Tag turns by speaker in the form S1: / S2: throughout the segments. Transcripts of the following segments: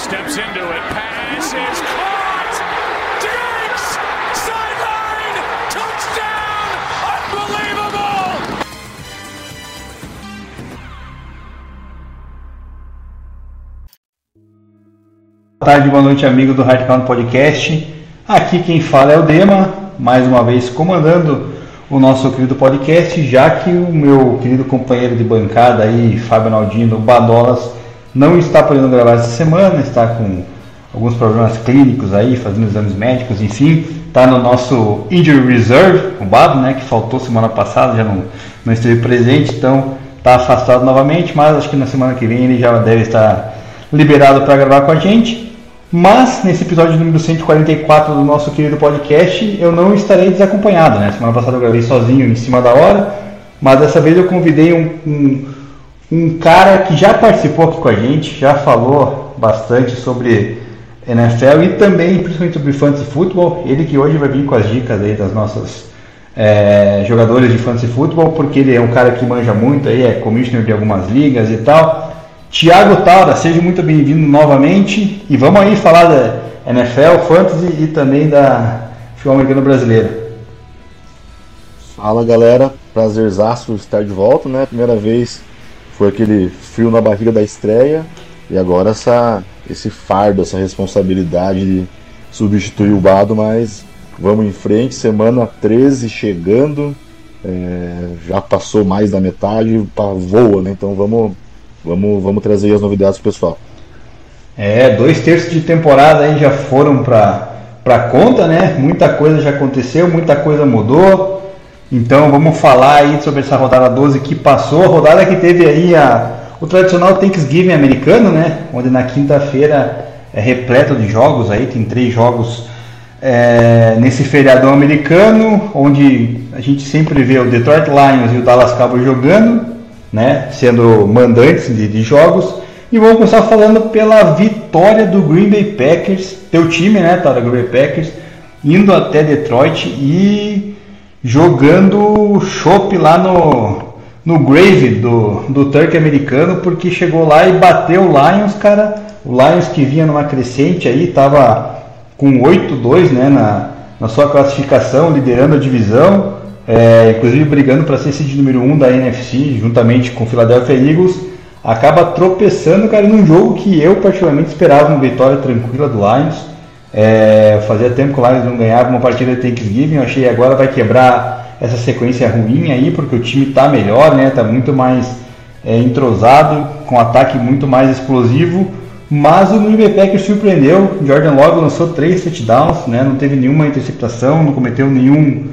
S1: Steps into it. Pass is caught! Sideline! Touchdown! Unbelievable!
S2: Boa tarde, boa noite, amigo do Hardcount Podcast. Aqui quem fala é o Dema, mais uma vez comandando o nosso querido podcast, já que o meu querido companheiro de bancada aí, Fábio Naldino Badolas, não está podendo gravar essa semana, está com alguns problemas clínicos aí, fazendo exames médicos, enfim, está no nosso Injury Reserve, o Bado, né, que faltou semana passada, já não, não esteve presente, então está afastado novamente, mas acho que na semana que vem ele já deve estar liberado para gravar com a gente. Mas nesse episódio número 144 do nosso querido podcast, eu não estarei desacompanhado, né? Semana passada eu gravei sozinho em cima da hora, mas dessa vez eu convidei um, um, um cara que já participou aqui com a gente, já falou bastante sobre NFL e também principalmente sobre fantasy futebol. Ele que hoje vai vir com as dicas aí das nossas é, de fantasy futebol, porque ele é um cara que manja muito aí, é commissioner de algumas ligas e tal. Tiago Taura, seja muito bem-vindo novamente e vamos aí falar da NFL, Fantasy e também da futebol americano brasileiro.
S3: Fala galera, prazerzaço estar de volta, né? Primeira vez foi aquele frio na barriga da estreia e agora essa, esse fardo, essa responsabilidade de substituir o Bado, mas vamos em frente, semana 13 chegando, é, já passou mais da metade, voa, né? Então vamos Vamos, vamos trazer as novidades pessoal.
S2: É, dois terços de temporada aí já foram para conta, né? Muita coisa já aconteceu, muita coisa mudou. Então vamos falar aí sobre essa rodada 12 que passou, a rodada que teve aí a, o tradicional Thanksgiving americano, né? Onde na quinta-feira é repleto de jogos aí, tem três jogos é, nesse feriadão americano, onde a gente sempre vê o Detroit Lions e o Dallas Cowboys jogando né, sendo mandantes de, de, jogos. E vamos começar falando pela vitória do Green Bay Packers, teu time, né, do Green Bay Packers, indo até Detroit e jogando chopp lá no, no grave do, do Turk americano, porque chegou lá e bateu o Lions, cara. O Lions que vinha numa crescente aí, tava com 8-2 né, na, na sua classificação, liderando a divisão é, inclusive brigando para ser seed número 1 um da NFC, juntamente com o Philadelphia Eagles, acaba tropeçando, cara, num jogo que eu particularmente esperava uma vitória tranquila do Lions. É, fazia tempo que o Lions não ganhava uma partida de Thanksgiving, eu achei agora vai quebrar essa sequência ruim aí, porque o time está melhor, né? Tá muito mais é, entrosado, com ataque muito mais explosivo. Mas o Green Bay surpreendeu. Jordan Love lançou três touchdowns, né? Não teve nenhuma interceptação, não cometeu nenhum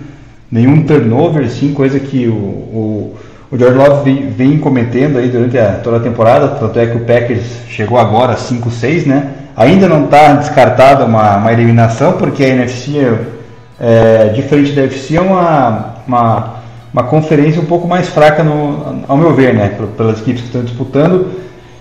S2: nenhum turnover, assim, coisa que o, o, o George Love vem, vem, cometendo aí durante a, toda a temporada, tanto é que o Packers chegou agora a 5-6, né? Ainda não está descartada uma, uma eliminação, porque a NFC, é, diferente da NFC, é uma, uma, uma conferência um pouco mais fraca, no, ao meu ver, né? Pelas equipes que estão disputando.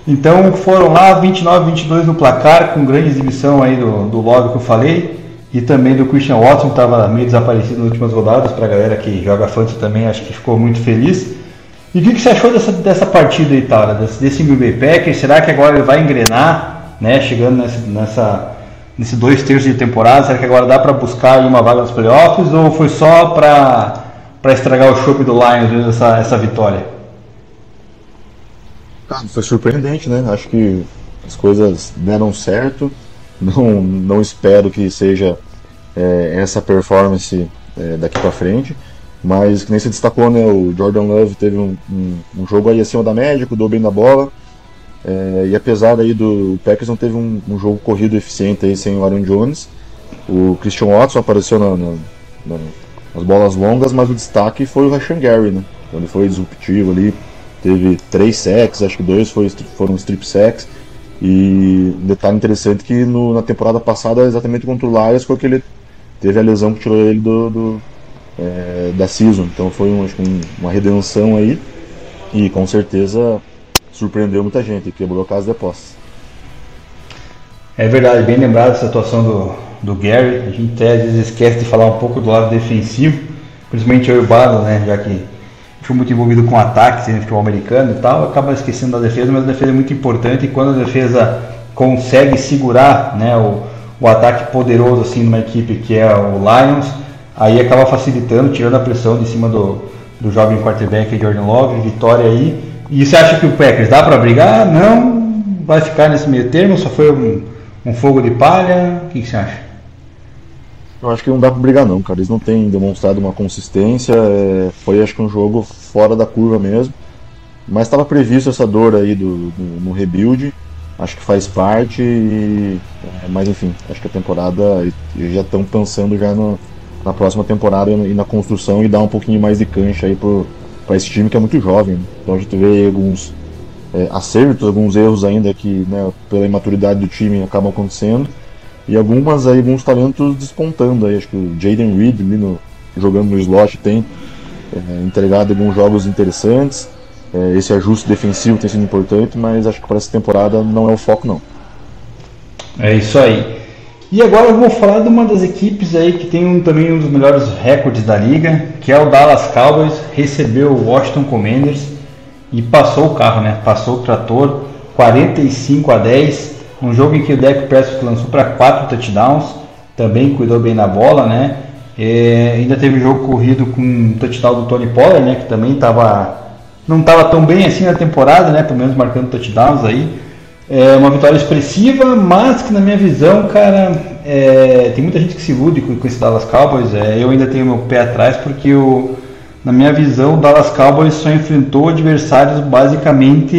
S2: Então foram lá 29-22 no placar, com grande exibição aí do, do Love que eu falei e também do Christian Watson, que estava meio desaparecido nas últimas rodadas, para a galera que joga fantasy também, acho que ficou muito feliz. E o que, que você achou dessa, dessa partida aí, Tara, desse, desse Green Bay Packers? Será que agora ele vai engrenar, né, chegando nessa, nessa, nesse dois terços de temporada? Será que agora dá para buscar uma vaga nos playoffs ou foi só para estragar o chope do Lions essa, essa vitória?
S3: Ah, foi surpreendente, né? Acho que as coisas deram certo. Não, não espero que seja é, essa performance é, daqui para frente. Mas, que nem se destacou, né, o Jordan Love teve um, um, um jogo aí acima da média, cuidou bem da bola. É, e apesar aí do Packers não teve um, um, jogo corrido eficiente aí sem o Aaron Jones, o Christian Watson apareceu na, na, na, nas bolas longas, mas o destaque foi o Rashan Gary, né? Ele foi disruptivo ali, teve três sacks, acho que dois foi, foram strip sacks. E um detalhe interessante que no, na temporada passada, exatamente contra o Lions, foi que ele teve a lesão que tirou ele do, do é, da season. Então foi um, um, uma redenção aí e com certeza surpreendeu muita gente, quebrou a casa de posses.
S2: É verdade, bem lembrado essa atuação do, do Gary. A gente até às vezes esquece de falar um pouco do lado defensivo, principalmente eu e o Bado, né? Já que foi muito envolvido com ataques no futebol americano e tal, acaba esquecendo da defesa, mas a defesa é muito importante e quando a defesa consegue segurar né, o, o ataque poderoso assim numa equipe que é o Lions, aí acaba facilitando, tirando a pressão de cima do, do jovem quarterback Jordan Love, vitória aí. E você acha que o Packers dá para brigar? Não, vai ficar nesse meio termo, só foi um um fogo de palha? O que, que você acha?
S3: Eu acho que não dá pra brigar não, cara. Eles não têm demonstrado uma consistência. É... Foi acho que um jogo fora da curva mesmo. Mas estava previsto essa dor aí do, do, no rebuild. Acho que faz parte. E... É, mas enfim, acho que a temporada. Já estão pensando já no, na próxima temporada e na construção e dar um pouquinho mais de cancha aí para esse time que é muito jovem. Então a gente vê alguns é, acertos, alguns erros ainda que, né, pela imaturidade do time, acabam acontecendo. E algumas aí, alguns talentos despontando aí. Acho que o Jaden Reed, no, jogando no slot, tem é, entregado alguns jogos interessantes. É, esse ajuste defensivo tem sido importante, mas acho que para essa temporada não é o foco, não.
S2: É isso aí. E agora eu vou falar de uma das equipes aí que tem um, também um dos melhores recordes da liga, que é o Dallas Cowboys, recebeu o Washington Commanders e passou o carro, né? Passou o trator 45 a 10, um jogo em que o Dak Prescott lançou para quatro touchdowns, também cuidou bem da bola, né? E ainda teve jogo corrido com um touchdown do Tony Pollard, né? Que também tava, não estava tão bem assim na temporada, né? Pelo menos marcando touchdowns aí. É uma vitória expressiva, mas que na minha visão, cara, é, tem muita gente que se ilude com, com esse Dallas Cowboys. É, eu ainda tenho meu pé atrás porque na minha visão, o Dallas Cowboys só enfrentou adversários basicamente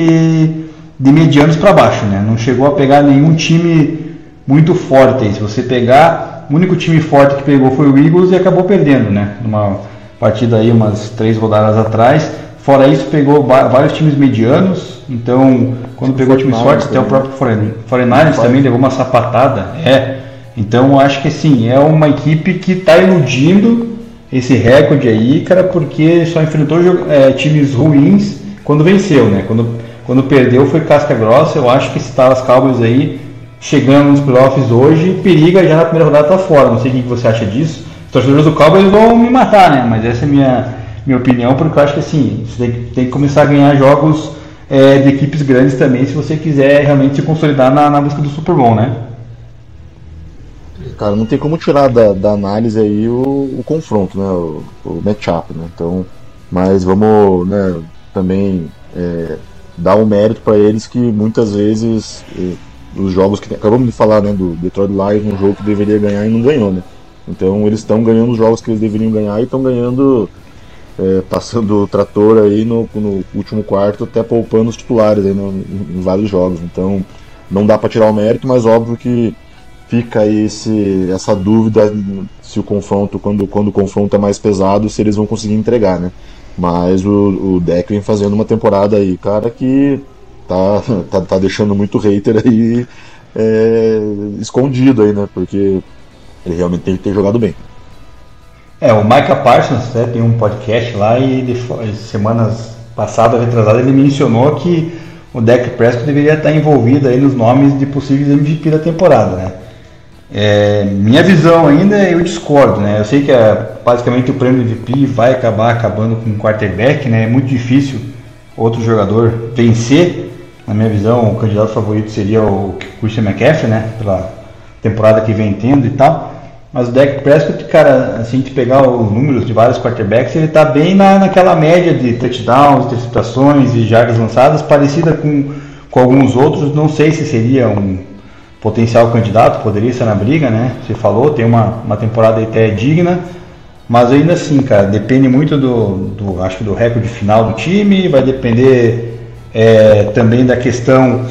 S2: de medianos para baixo, né? Não chegou a pegar nenhum time muito forte. Se você pegar, o único time forte que pegou foi o Eagles e acabou perdendo, né? Numa partida aí umas três rodadas atrás. Fora isso, pegou vários times medianos. Então, quando pegou times fortes, até o próprio 49ers também levou uma sapatada. É. Então, acho que sim, é uma equipe que está iludindo esse recorde aí, cara, porque só enfrentou é, times ruins quando venceu, né? Quando, quando perdeu foi casca grossa. Eu acho que esse Dallas Cowboys aí, chegando nos playoffs hoje, periga já na primeira rodada tá fora. Não sei o que você acha disso. Os torcedores do Cowboys vão me matar, né? Mas essa é a minha, minha opinião, porque eu acho que assim, você tem, tem que começar a ganhar jogos é, de equipes grandes também, se você quiser realmente se consolidar na, na busca do Super Bowl, né?
S3: cara, não tem como tirar da, da análise aí o, o confronto, né? O, o matchup, né? Então, mas vamos, né, também é, dar um mérito para eles que muitas vezes é, os jogos que acabamos de falar, né, do Detroit Lions, um jogo que deveria ganhar e não ganhou, né? Então eles estão ganhando os jogos que eles deveriam ganhar e estão ganhando é, passando o trator aí no, no, último quarto, até poupando os titulares aí no, em, vários jogos. Então não dá para tirar o mérito, mas óbvio que fica aí esse, essa dúvida se o confronto, quando, quando o confronto é mais pesado, se eles vão conseguir entregar, né? Mas o, o Deck vem fazendo uma temporada aí, cara, que tá, tá, tá deixando muito hater aí é, escondido aí, né? Porque ele realmente tem que ter jogado bem.
S2: É, o Micah Parsons né, tem um podcast lá e ele, semanas passadas, retrasadas, ele mencionou que o Deck Prescott deveria estar envolvido aí nos nomes de possíveis MVP da temporada, né? É, minha visão ainda eu discordo, né? Eu sei que é, basicamente o prêmio MVP vai acabar acabando com o quarterback, né? É muito difícil outro jogador vencer. Na minha visão, o candidato favorito seria o Christian McCaffrey, né? Pela temporada que vem tendo e tal. Mas o Dak Prescott, cara, assim, de pegar os números de vários quarterbacks, ele tá bem na, naquela média de touchdowns, interceptações e jardas lançadas, parecida com, com alguns outros. Não sei se seria um potencial candidato, poderia estar na briga, né? Você falou, tem uma, uma temporada até digna, mas ainda assim, cara, depende muito do, do acho que do recorde final do time, vai depender é, também da questão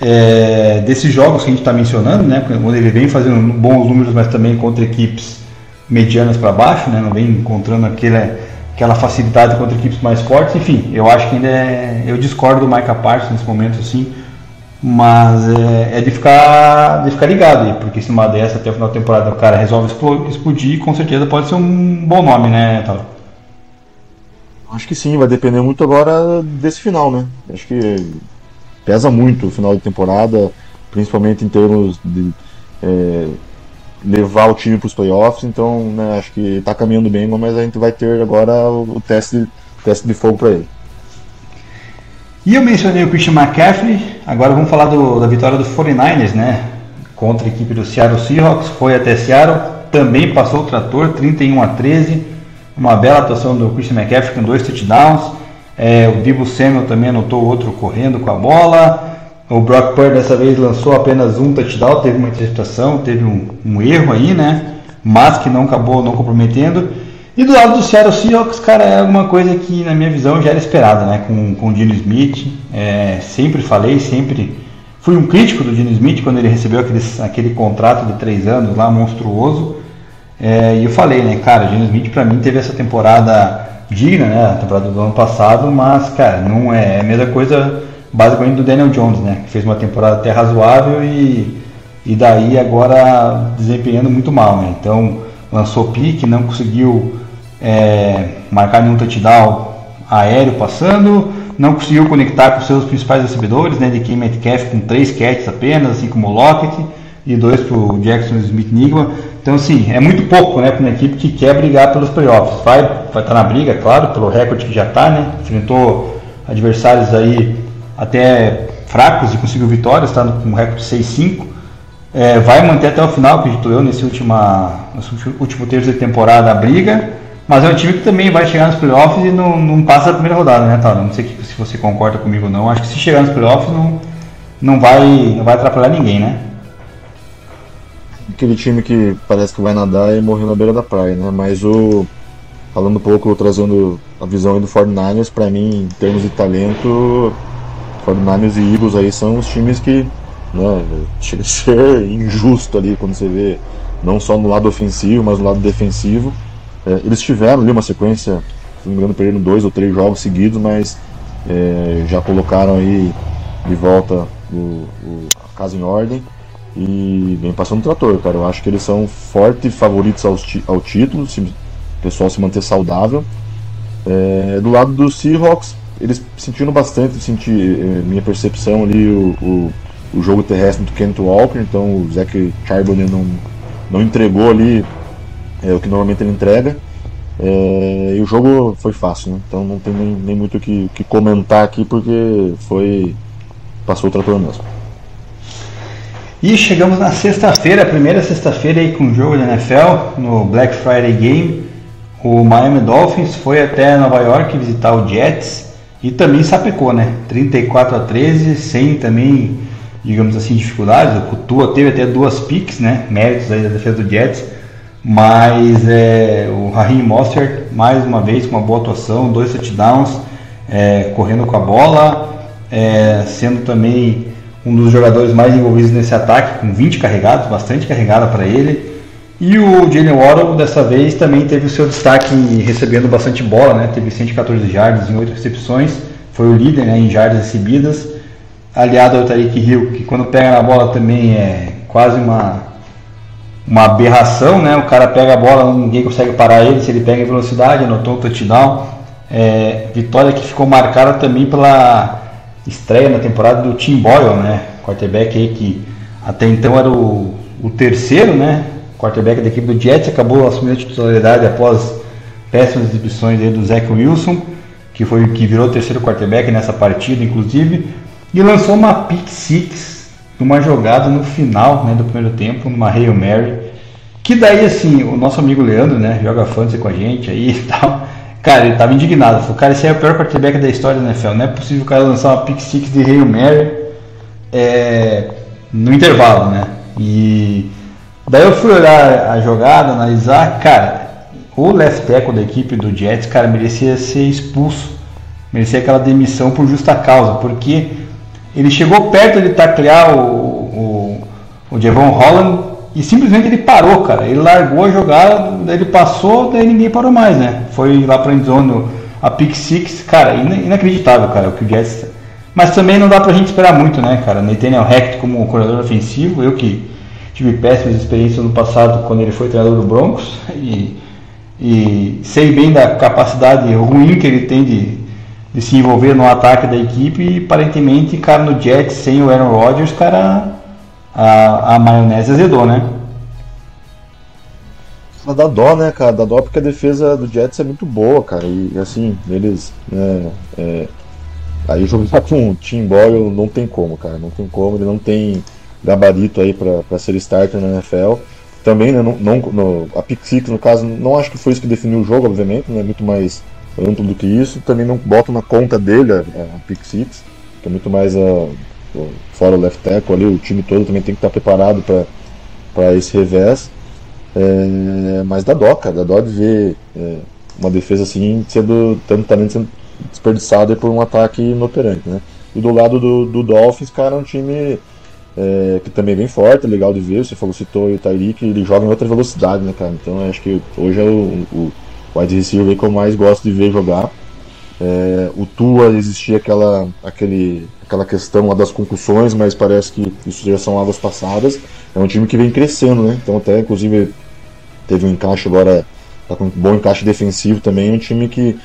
S2: é, desses jogos que a gente está mencionando, né? Onde ele vem fazendo bons números, mas também contra equipes medianas para baixo, né? Não vem encontrando aquele, aquela facilidade contra equipes mais fortes. Enfim, eu acho que ainda é, eu discordo do Micah Parsons nesse momento, assim Mas é, é, de, ficar, de ficar ligado aí, porque se uma dessa até o final da temporada o cara resolve explodir, com certeza pode ser um bom nome, né, Talo?
S3: Acho que sim, vai depender muito agora desse final, né? Acho que pesa muito o final de temporada, principalmente em termos de é, levar o time para os playoffs. Então, né, acho que está caminhando bem, mas a gente vai ter agora o, teste, teste de fogo para ele.
S2: E eu mencionei o Christian McCaffrey, agora vamos falar do, da vitória do 49ers, né? Contra a equipe do Seattle Seahawks, foi até Seattle, também passou o trator, 31 a 13 uma bela atuação do Christian McCaffrey com dois touchdowns. É, o Divo Samuel também anotou outro correndo com a bola. O Brock Purdy dessa vez lançou apenas um touchdown, teve uma interceptação, teve um, um, erro aí, né? Mas que não acabou não comprometendo. E do lado do Seattle Seahawks, cara, é alguma coisa que na minha visão já era esperada, né? Com, com o Dino Smith. É, sempre falei, sempre fui um crítico do Dino Smith quando ele recebeu aquele, aquele contrato de três anos lá monstruoso. É, e eu falei, né, cara, o Gene Smith para mim teve essa temporada digna, né, a temporada do ano passado, mas, cara, não é, é a mesma coisa basicamente do Daniel Jones, né, que fez uma temporada até razoável e, e daí agora desempenhando muito mal, né, então lançou pique, não conseguiu é, marcar nenhum touchdown aéreo passando, não conseguiu conectar com seus principais recebedores, né, de Kim Metcalf com três catches apenas, assim como o Lockett, e dois para o Jackson Smith Nigma. Então, assim, é muito pouco né, para uma equipe que quer brigar pelos playoffs. Vai estar vai tá na briga, claro, pelo recorde que já está, né? Enfrentou adversários aí até fracos e conseguiu vitórias, está com um recorde 6-5. É, vai manter até o final, acredito eu, nesse, última, nesse último terço de temporada a briga. Mas é um time que também vai chegar nos playoffs e não, não passa a primeira rodada, né, Tala? Não sei se você concorda comigo ou não. Acho que se chegar nos playoffs não, não, vai, não vai atrapalhar ninguém, né?
S3: Aquele time que parece que vai nadar e morrer na beira da praia, né? Mas o falando um pouco, trazendo a visão do 49ers, para mim, em termos de talento, 49ers e Eagles aí são os times que, né, chega a ser injusto ali quando você vê, não só no lado ofensivo, mas no lado defensivo. É, eles tiveram ali uma sequência, se não me engano, perderam dois ou três jogos seguidos, mas é, já colocaram aí de volta o, o, a casa em ordem e vem passando trator, cara. Eu acho que eles são fortes favoritos ao, ao título, se o pessoal se manter saudável. É, do lado dos Seahawks, eles sentiram bastante, senti é, minha percepção ali, o, o, o, jogo terrestre do Kent Walker, então o Zach Charbonnet não, não entregou ali é, o que normalmente ele entrega. É, e o jogo foi fácil, né? então não tem nem, nem muito o que, que comentar aqui porque foi. passou o trator mesmo.
S2: E chegamos na sexta-feira, primeira sexta-feira aí com o jogo da NFL, no Black Friday Game. O Miami Dolphins foi até Nova York visitar o Jets e também sapecou, né? 34 a 13, sem também, digamos assim, dificuldades. O Tua teve até duas picks, né? Méritos aí da defesa do Jets. Mas é, o Raheem Mostert, mais uma vez, com uma boa atuação, dois touchdowns, é, correndo com a bola, é, sendo também um dos jogadores mais envolvidos nesse ataque, com 20 carregados, bastante carregada para ele. E o Jalen Waddle dessa vez também teve o seu destaque recebendo bastante bola, né? teve 114 jardas em 8 recepções, foi o líder né, em jardas recebidas, aliado ao Tariq Hill, que quando pega na bola também é quase uma, uma aberração, né? o cara pega a bola, ninguém consegue parar ele, se ele pega em velocidade, anotou um touchdown. É, vitória que ficou marcada também pela estreia na temporada do Tim Boyle, né? Quarterback aí que até então era o, o terceiro, né? Quarterback da equipe do Jets, acabou assumindo a titularidade após péssimas exibições aí do Zach Wilson, que foi que virou o terceiro quarterback nessa partida, inclusive, e lançou uma pick six numa jogada no final, né, do primeiro tempo, numa Hail Mary, que daí assim, o nosso amigo Leandro, né, joga fantasy com a gente aí e tal, Cara, ele tava indignado. Falou, cara, esse é o pior quarterback da história da NFL. Não é possível o cara lançar uma pick six de Hail Mary é, no intervalo, né? E daí eu fui olhar a jogada, analisar. Cara, o left tackle da equipe do Jets, cara, merecia ser expulso. Merecia aquela demissão por justa causa. Porque ele chegou perto de taclear o, o, o Javon Holland e simplesmente ele parou, cara. Ele largou a jogada, daí ele passou, daí ninguém parou mais, né? Foi lá pra endzone a pick six, cara, inacreditável, cara, o que o Jets Mas também não dá pra gente esperar muito, né, cara? Nathaniel Hackett como corredor ofensivo, eu que tive péssimas experiências no passado quando ele foi treinador do Broncos e, e sei bem da capacidade ruim que ele tem de, de se envolver no ataque da equipe e aparentemente, cara, no Jets sem o Aaron Rodgers, cara, a, a maionese azedou, né?
S3: Dá dó, né, cara? Dá dó porque a defesa do Jets é muito boa, cara. E assim, eles. Né, é, aí jogar com o Tim Boyle não tem como, cara. Não tem como, ele não tem gabarito aí para ser starter na NFL. Também, né, não, não, no, a pick no caso, não acho que foi isso que definiu o jogo, obviamente, né, muito mais amplo do que isso. Também não boto na conta dele a, a que é muito mais a, fora o left tackle ali, o time todo também tem que estar preparado para esse revés. É, mas dá dó, cara, dá dó de ver é, uma defesa assim, sendo, tanto talento sendo desperdiçado por um ataque inoperante, né? E do lado do, do Dolphins, cara, é um time é, que também é bem forte, é legal de ver. Você falou, citou o Tyreek, ele joga em outra velocidade, né, cara? Então acho que hoje é o, o wide receiver que eu mais gosto de ver jogar. É, o Tua existia aquela, aquele, aquela questão das concussões, mas parece que isso já são águas passadas. É um time que vem crescendo, né? Então até inclusive teve um encaixe agora, tá com um bom encaixe defensivo também. É um time que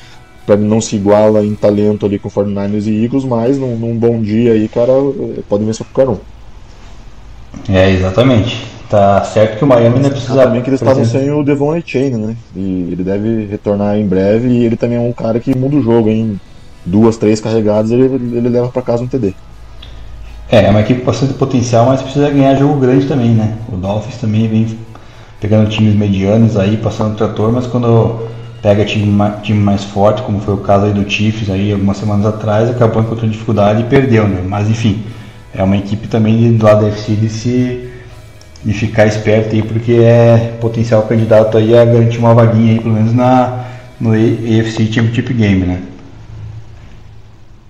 S3: para não se iguala em talento ali com 49ers e Eagles, mas num, num bom dia aí, cara, pode vencer qualquer um.
S2: É, exatamente. Tá certo que o Miami não precisa.
S3: Também que eles estavam sem o Devon Chain, né? E ele deve retornar em breve e ele também é um cara que muda o jogo, em duas, três carregadas ele, ele leva para casa um TD.
S2: É, é uma equipe com bastante potencial, mas precisa ganhar jogo grande também, né? O Dolphins também vem pegando times medianos aí, passando o trator, mas quando pega time, time mais forte, como foi o caso aí do Chiefs aí algumas semanas atrás, acabou encontrando dificuldade e perdeu, né? Mas enfim, é uma equipe também do lado da FC de se de ficar esperto aí, porque é potencial candidato aí a garantir uma vaguinha aí, pelo menos na, no AFC Championship Game, né?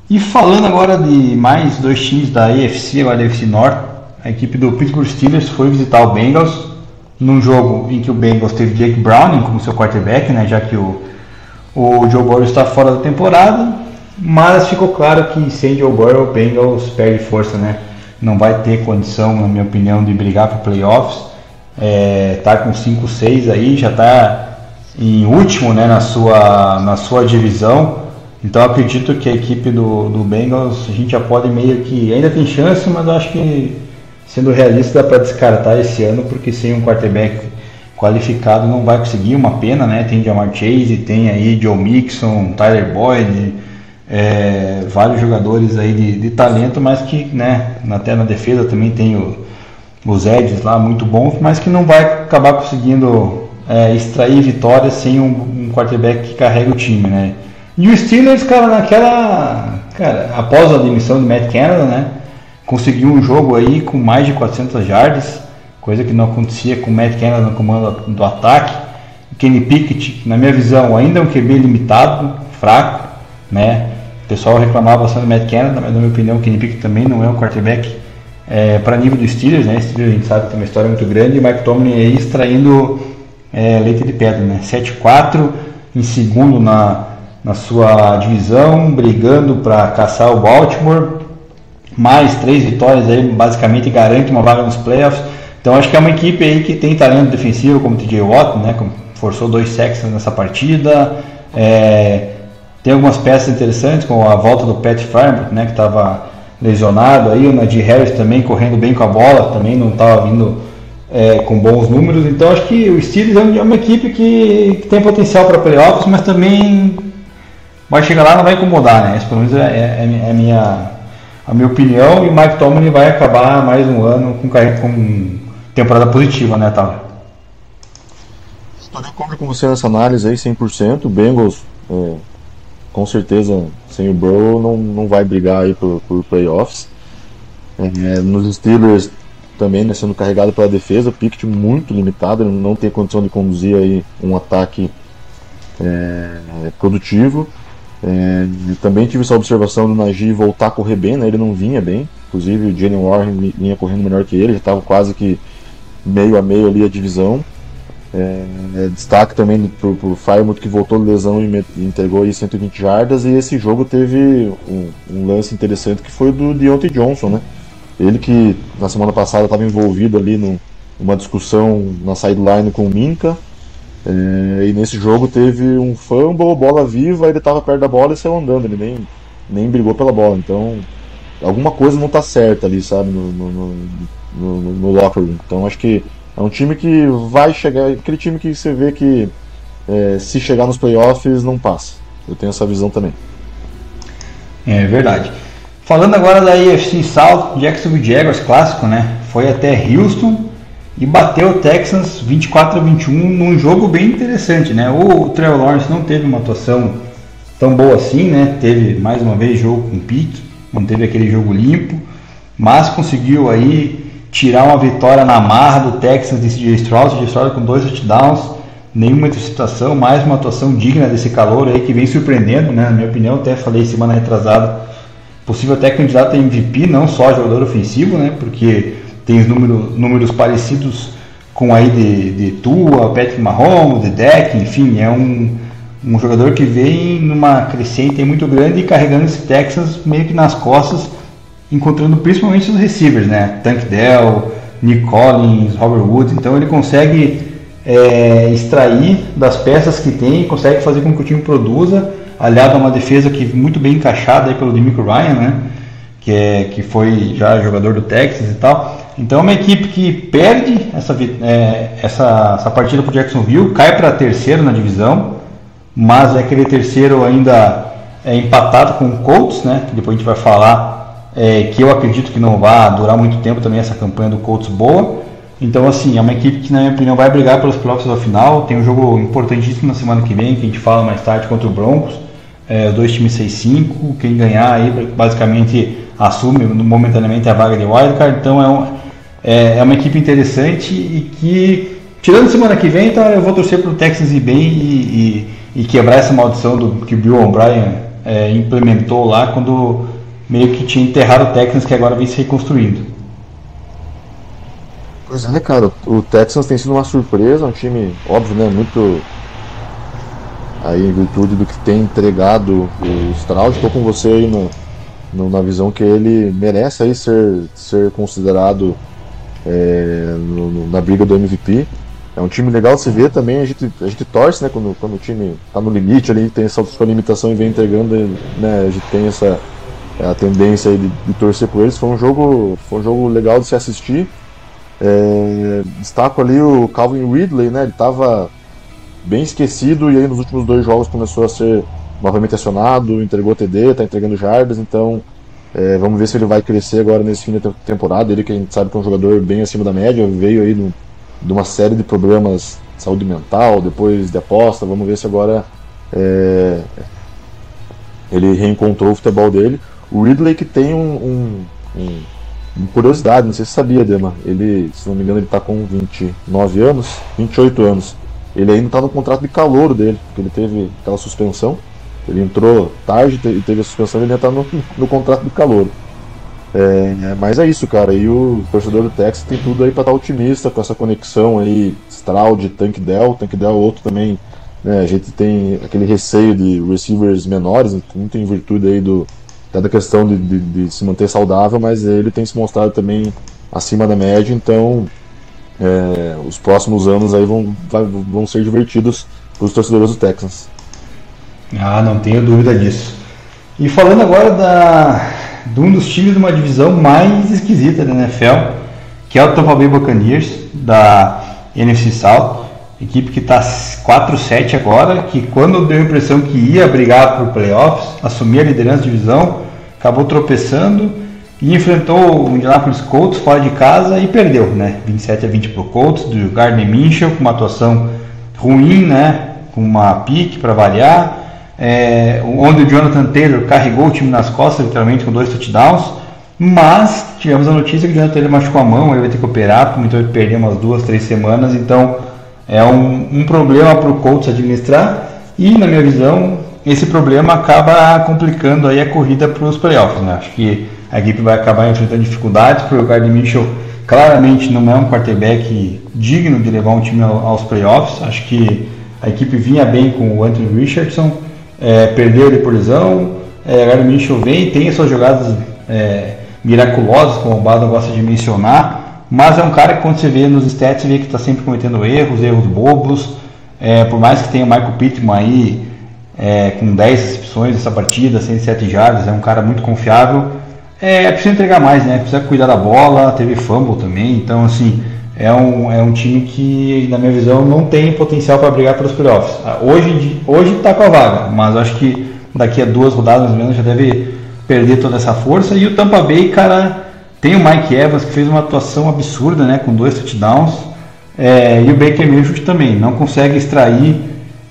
S2: E falando agora de mais dois times da AFC, agora da AFC Norte, a equipe do Pittsburgh Steelers foi visitar o Bengals num jogo em que o Bengals teve Jake Browning como seu quarterback, né, já que o, o Joe Burrow está fora da temporada, mas ficou claro que sem Joe Burrow o Bengals perde força, né? Não vai ter condição, na minha opinião, de brigar para playoffs. É, tá com 5-6 aí, já está em último né, na, sua, na sua divisão. Então acredito que a equipe do, do Bengals a gente já pode meio que. Ainda tem chance, mas acho que sendo realista dá para descartar esse ano, porque sem um quarterback qualificado não vai conseguir, uma pena, né? Tem Jamar Chase, tem aí Joe Mixon, Tyler Boyd, é, vários jogadores aí de, de, talento, mas que né, até na defesa também tem o, os Eds lá muito bons, mas que não vai acabar conseguindo é, extrair vitórias sem um, um, quarterback que carrega o time, né? E o Steelers, cara, naquela, cara, após a demissão do Matt Canada, né, conseguiu um jogo aí com mais de 400 yards, coisa que não acontecia com o Matt Canada no comando do ataque. Kenny Pickett, na minha visão, ainda é um QB limitado, fraco, né? O pessoal reclamava bastante do Matt Canada, mas na minha opinião o Kenny Pickett também não é um quarterback é, para nível do Steelers, né? Steelers a gente sabe que tem uma história muito grande e Mike Tomlin aí extraindo é, leite de pedra, né? 7-4 em segundo na, na sua divisão, brigando para caçar o Baltimore, mais três vitórias aí basicamente garante uma vaga nos playoffs. Então acho que é uma equipe aí que tem talento defensivo como o TJ Watt, né? Forçou dois sacks nessa partida. É, tem algumas peças interessantes, como a volta do Pat Farmer, né, que estava lesionado aí, o Nadir Harris também correndo bem com a bola, também não estava vindo é, com bons números. Então acho que o Steelers é uma equipe que, que tem potencial para playoffs, mas também vai chegar lá não vai incomodar, né? Essa pelo menos é, é, é, a, minha, a minha opinião e Mike Tomlin vai acabar mais um ano com, com temporada positiva, né, Tal?
S3: Estou de acordo com você nessa análise aí, 100%. O Bengals é com certeza sem o Burrow não, não vai brigar aí por, por playoffs. É, nos Steelers também né, sendo carregado pela defesa, Pickett muito limitado, ele não tem condição de conduzir aí um ataque é, produtivo. É, também tive essa observação do Najee voltar a correr bem, né, ele não vinha bem, inclusive o Jalen Warren vinha correndo melhor que ele, já estava quase que meio a meio ali a divisão. É, é, destaque também para o Firemouth que voltou de lesão e entregou aí 120 jardas. E esse jogo teve um, um, lance interessante que foi do Deontay Johnson, né? Ele que na semana passada estava envolvido ali no, numa discussão na sideline com o Minka. É, e nesse jogo teve um fumble, bola viva, ele estava perto da bola e saiu andando, ele nem, nem brigou pela bola. Então alguma coisa não está certa ali, sabe, no, no, no, no, no locker room. Então acho que é um time que vai chegar, aquele time que você vê que é, se chegar nos playoffs não passa. Eu tenho essa visão também.
S2: É verdade. Falando agora da AFC South, Jacksonville Jaguars clássico, né? Foi até Houston e bateu o Texans 24 a 21 num jogo bem interessante, né? O Trevor Lawrence não teve uma atuação tão boa assim, né? Teve mais uma vez jogo com pique, não teve aquele jogo limpo, mas conseguiu aí tirar uma vitória na marra do Texas de CJ Stroud, CJ Stroud com dois touchdowns, nenhuma interceptação, mais uma atuação digna desse calor aí que vem surpreendendo, né? Na minha opinião, até falei semana retrasada, possível até candidato a MVP, não só jogador ofensivo, né? Porque tem os números, números parecidos com aí de, de Tua, Patrick Mahomes, de Deck, enfim, é um, um jogador que vem numa crescente muito grande e carregando esse Texas meio que nas costas encontrando principalmente os receivers, né? Tank Dell, Nick Collins, Robert Woods. Então ele consegue é, extrair das peças que tem, consegue fazer com que o time produza, aliado a uma defesa que muito bem encaixada aí pelo Demico Ryan, né? Que, é, que foi já jogador do Texas e tal. Então é uma equipe que perde essa, é, essa, essa partida para Jacksonville, cai para terceiro na divisão, mas é aquele terceiro ainda é empatado com o Colts, né? Que depois a gente vai falar é, que eu acredito que não vai durar muito tempo também essa campanha do Colts boa. Então, assim, é uma equipe que, na minha opinião, vai brigar pelos playoffs ao final. Tem um jogo importantíssimo na semana que vem, que a gente fala mais tarde contra o Broncos. É, os dois times 6-5. Quem ganhar aí, basicamente, assume momentaneamente a vaga de wildcard. Então, é, um, é, é, uma equipe interessante e que, tirando semana que vem, então, eu vou torcer para o Texas ir bem e, e, e, quebrar essa maldição do que o Bill O'Brien é, implementou lá quando meio que tinha enterrado o Texans que agora vem se reconstruindo.
S3: Pois é, né, cara? O Texans tem sido uma surpresa, um time, óbvio, né? Muito. Aí, em virtude do que tem entregado o Stroud, estou com você aí no, no, na visão que ele merece aí ser, ser considerado é, no, no, na briga do MVP. É um time legal de se ver também, a gente, a gente torce, né? Quando, quando o time está no limite ali, tem essa sua limitação e vem entregando, né? A gente tem essa, a tendência de, de, torcer por eles. Foi um jogo, foi um jogo legal de se assistir. É, destaco ali o Calvin Ridley, né? Ele estava bem esquecido e aí nos últimos dois jogos começou a ser novamente acionado, entregou TD, está entregando jardas, então é, vamos ver se ele vai crescer agora nesse fim da temporada. Ele que a gente sabe que é um jogador bem acima da média, veio aí no, de uma série de problemas de saúde mental, depois de aposta, vamos ver se agora é, ele reencontrou o futebol dele. O Ridley que tem um, um, um, uma curiosidade, não sei se sabia, Dema. Ele, se não me engano, ele está com 29 anos, 28 anos. Ele ainda está no contrato de calor dele, porque ele teve aquela suspensão. Ele entrou tarde e teve a suspensão, ele ainda está no, no contrato de calor. É, mas é isso, cara. E o torcedor do Texas tem tudo aí para estar tá otimista com essa conexão aí, Stroud, Tank Dell. Tank Dell é outro também. Né, a gente tem aquele receio de receivers menores, muito em virtude aí do, até da questão de, de, de, se manter saudável, mas ele tem se mostrado também acima da média, então é, os próximos anos aí vão, vão ser divertidos para os torcedores do Texans.
S2: Ah, não tenho dúvida disso. E falando agora da, de um dos times de uma divisão mais esquisita da NFL, que é o Tampa Bay Buccaneers, da NFC South, equipe que está 4-7 agora, que quando deu a impressão que ia brigar por playoffs, assumir a liderança da divisão, acabou tropeçando e enfrentou o Indianapolis Colts fora de casa e perdeu, né? 27 a 20 para o Colts, do Gardner Minshew, com uma atuação ruim, né? Com uma pique para variar, é, onde o Jonathan Taylor carregou o time nas costas, literalmente, com dois touchdowns. Mas tivemos a notícia que o Jonathan Taylor machucou a mão, ele vai ter que operar, então ele perdeu umas duas, três semanas. Então é um, um problema para o Colts administrar. E, na minha visão, esse problema acaba complicando aí a corrida para os playoffs. Né? Acho que a equipe vai acabar enfrentando dificuldades por o Gardner Mitchell claramente não é um quarterback digno de levar um time aos playoffs. Acho que a equipe vinha bem com o Anthony Richardson, é, perdeu ele por lesão. É, Gary Mitchell vem, tem as suas jogadas é, miraculosas, como o Bado gosta de mencionar, mas é um cara que quando você vê nos stats, você vê que está sempre cometendo erros, erros bobos. É, por mais que tenha o Michael Pittman aí é, com 10 recepções nessa partida, 107 jardas, é um cara muito confiável. É, é preciso entregar mais, né? Precisa cuidar da bola, teve fumble também, então assim, é um, é um time que, na minha visão, não tem potencial para brigar pelos playoffs. Ah, hoje hoje está com a vaga, mas acho que daqui a duas rodadas mais ou menos já deve perder toda essa força. E o Tampa Bay, cara, tem o Mike Evans que fez uma atuação absurda, né, com dois touchdowns. É, e o Baker Mayfield também não consegue extrair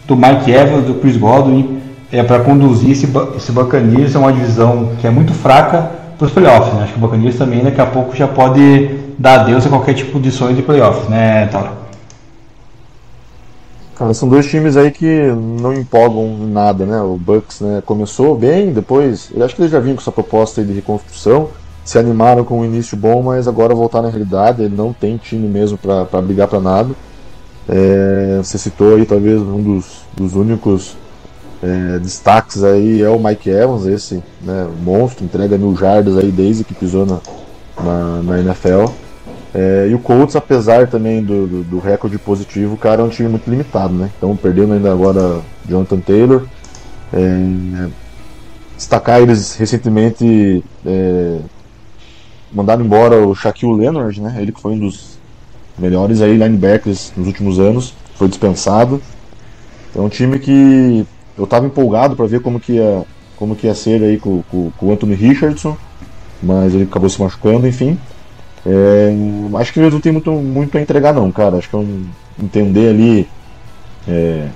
S2: do Mike Evans, do Chris Godwin, é, para conduzir esse, esse Buccaneers a uma divisão que é muito fraca para os playoffs. Né? Acho que o Buccaneers também daqui a pouco já pode dar adeus a qualquer tipo de sonho de playoffs, né, Taura?
S3: Cara, são dois times aí que não empolgam nada, né? O Bucks né, começou bem, depois. Eu acho que eles já vinham com essa proposta de reconstrução, se animaram com um início bom, mas agora voltaram na realidade. Ele não tem time mesmo para brigar para nada. É, você citou aí talvez um dos, dos únicos é, destaques aí é o Mike Evans, esse né, monstro, entrega mil jardas aí desde que pisou na, na, na NFL. É, e o Colts, apesar também do, do, do, recorde positivo, o cara é um time muito limitado, né? Então perdendo ainda agora Jonathan Taylor. É, destacar eles recentemente é, mandaram embora o Shaquille Leonard, né? Ele que foi um dos melhores aí linebackers nos últimos anos, foi dispensado. É um time que eu estava empolgado para ver como que ia, como que ia ser aí com, com, com o Anthony Richardson, mas ele acabou se machucando, enfim. É, acho que eles não tem muito, muito a entregar não, cara. Acho que é um, entender ali é,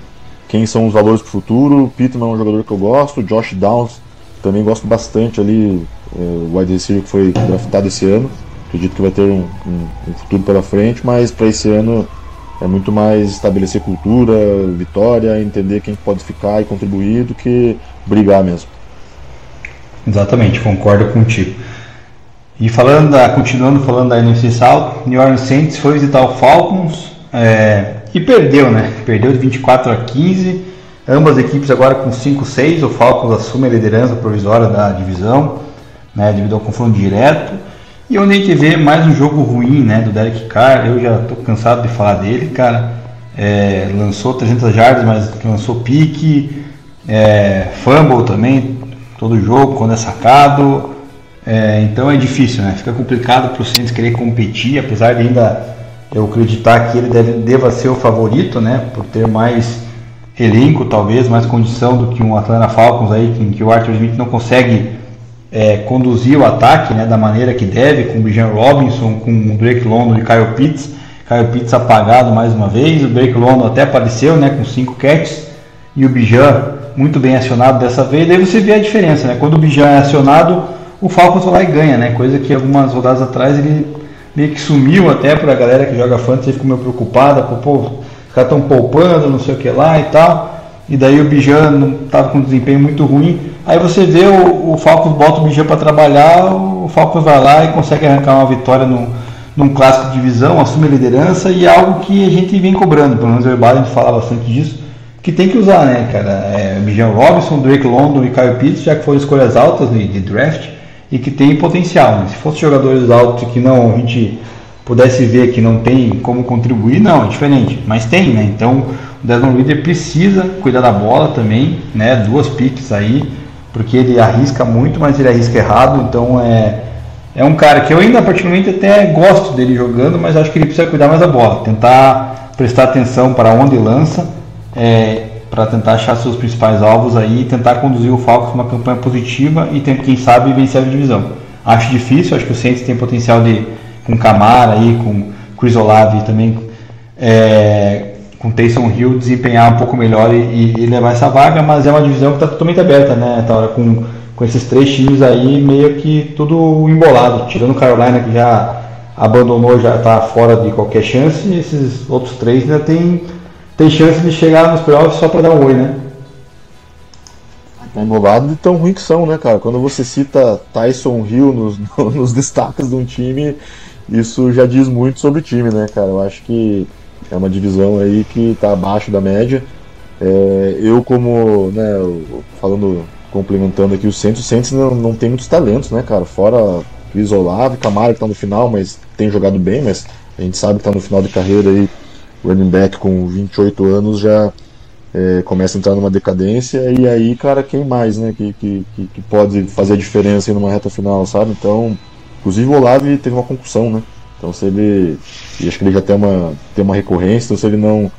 S3: quem são os valores para o futuro. Pittman é um jogador que eu gosto, Josh Downs também gosto bastante ali, é, o wide receiver que foi draftado esse ano. Acredito que vai ter um, um, um futuro pela frente, mas para esse ano é muito mais estabelecer cultura, vitória, entender quem pode ficar e contribuir do que brigar mesmo.
S2: Exatamente, concordo contigo. E falando da, continuando falando da NFC South, New Orleans Saints foi visitar o Falcons é, e perdeu, né? Perdeu de 24 a 15. Ambas equipes agora com 5-6. O Falcons assume a liderança provisória da divisão, né, devido ao confronto direto. E onde a gente vê mais um jogo ruim, né, do Derek Carr. Eu já estou cansado de falar dele, cara. É, lançou 300 jardas, mas lançou pique, é, fumble também, todo jogo quando é sacado. É, então é difícil, né? Fica complicado para o Saints querer competir, apesar de ainda eu acreditar que ele deve, deva ser o favorito, né? Por ter mais elenco, talvez, mais condição do que um Atlanta Falcons aí, em que o Arthur Smith não consegue é, conduzir o ataque né, da maneira que deve, com o Bijan Robinson, com o Drake London e Kyle Pitts. Kyle Pitts apagado mais uma vez, o Drake London até apareceu né, com cinco catches e o Bijan muito bem acionado dessa vez. Daí você vê a diferença, né? Quando o Bijan é acionado, o Falcons vai lá e ganha, né? Coisa que algumas rodadas atrás ele meio que sumiu até para a galera que joga fantasy, ficou meio preocupada, pô, os caras estão poupando, não sei o que lá e tal. E daí o Bijan estava com um desempenho muito ruim. Aí você vê o, o Falcons bota o Bijan para trabalhar, o Falcons vai lá e consegue arrancar uma vitória no, num clássico de divisão, assume a liderança e é algo que a gente vem cobrando, pelo menos o Herbal a gente fala bastante disso, que tem que usar, né, cara? É, Bijan Robinson, Drake London e Kyle Pitts, já que foram escolhas altas de, de draft, e que tem potencial. Né? Se fossem jogadores altos que não a gente pudesse ver que não tem como contribuir, não, é diferente. Mas tem, né? Então o Desmond Reader precisa cuidar da bola também, né? Duas piques aí, porque ele arrisca muito, mas ele arrisca errado. Então é, é um cara que eu ainda particularmente até gosto dele jogando, mas acho que ele precisa cuidar mais da bola, tentar prestar atenção para onde lança. É, para tentar achar seus principais alvos aí tentar conduzir o Falcons uma campanha positiva e tem, quem sabe vencer a divisão. Acho difícil, acho que o Saints tem potencial de com Camara aí, com Chris Olave também é, com Taysom Hill desempenhar um pouco melhor e, e, levar essa vaga, mas é uma divisão que está totalmente aberta, né, Taura, com, com esses três times aí meio que tudo embolado, tirando Carolina que já abandonou, já está fora de qualquer chance, e esses outros três ainda tem tem chance de chegar nos playoffs só para dar um oi, né?
S3: Tá enrolado de tão ruim que são, né, cara? Quando você cita Tyson Hill nos, nos destaques de um time, isso já diz muito sobre o time, né, cara? Eu acho que é uma divisão aí que está abaixo da média. É, eu como, né, falando, complementando aqui o Santos, o Santos não, não tem muitos talentos, né, cara? Fora Cris Olave, Camara que tá no final, mas tem jogado bem, mas a gente sabe que tá no final de carreira aí, running back com 28 anos já é, começa a entrar numa decadência, e aí, cara, quem mais, né, que, que, que pode fazer a diferença numa reta final, sabe? Então, inclusive o Olave teve uma concussão, né? Então se ele. E acho que ele já tem uma, tem uma recorrência, então se ele não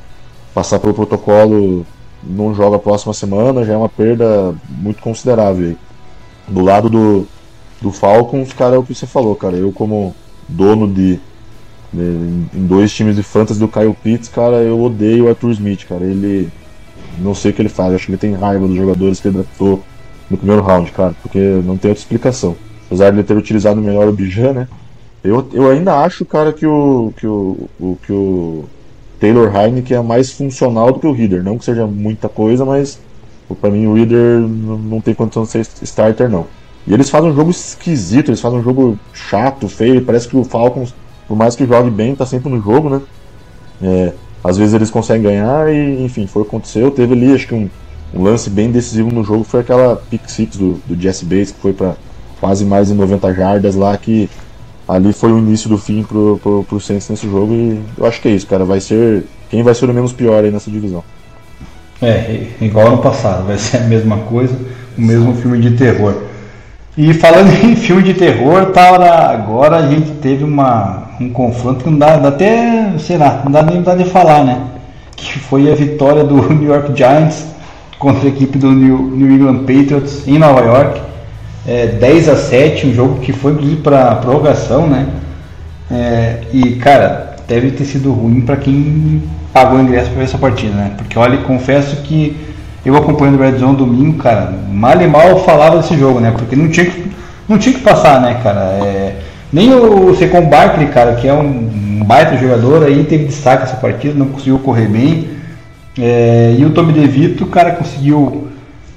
S3: passar pelo protocolo, não joga a próxima semana, já é uma perda muito considerável. Do lado do, do Falcons, cara, é o que você falou, cara. Eu como dono de, de em dois times de fantasy do Kyle Pitts, cara, eu odeio o Arthur Smith, cara. Ele não sei o que ele faz, acho que ele tem raiva dos jogadores que ele draftou no primeiro round, cara, porque não tem outra explicação. Apesar de ele ter utilizado melhor o Bijan, né? Eu, eu ainda acho, cara, que o, que o, o, que o Taylor Heineken é mais funcional do que o Reader. Não que seja muita coisa, mas para mim o Reader não tem condição de ser starter, não. E eles fazem um jogo esquisito, eles fazem um jogo chato, feio. Parece que o Falcons, por mais que jogue bem, tá sempre no jogo, né? É, às vezes eles conseguem ganhar e, enfim, foi o que aconteceu. Teve ali, acho que um, um lance bem decisivo no jogo foi aquela pick six do, do Jesse Bates, que foi para quase mais de 90 jardas lá, que ali foi o início do fim pro, pro, pro Saints nesse jogo e eu acho que é isso, cara. Vai ser. Quem vai ser o menos pior aí nessa divisão?
S2: É, igual ano passado, vai ser a mesma coisa, o mesmo filme de terror. E falando em filme de terror, tá, agora a gente teve uma, um confronto que não dá, dá até, sei lá, não dá nem vontade de falar, né? Que foi a vitória do New York Giants contra a equipe do New, New England Patriots em Nova York é, 10 a 7, um jogo que foi inclusive para prorrogação, né? É, e cara, deve ter sido ruim para quem pagou o ingresso para ver essa partida, né? Porque olha, confesso que eu acompanhando o Red Zone domingo, cara, mal e mal falava desse jogo, né? Porque não tinha que, não tinha que passar, né, cara? É, nem o Secon Barkley, cara, que é um, um baita jogador, aí teve destaque essa partida, não conseguiu correr bem. É, e o Tommy DeVito, cara, conseguiu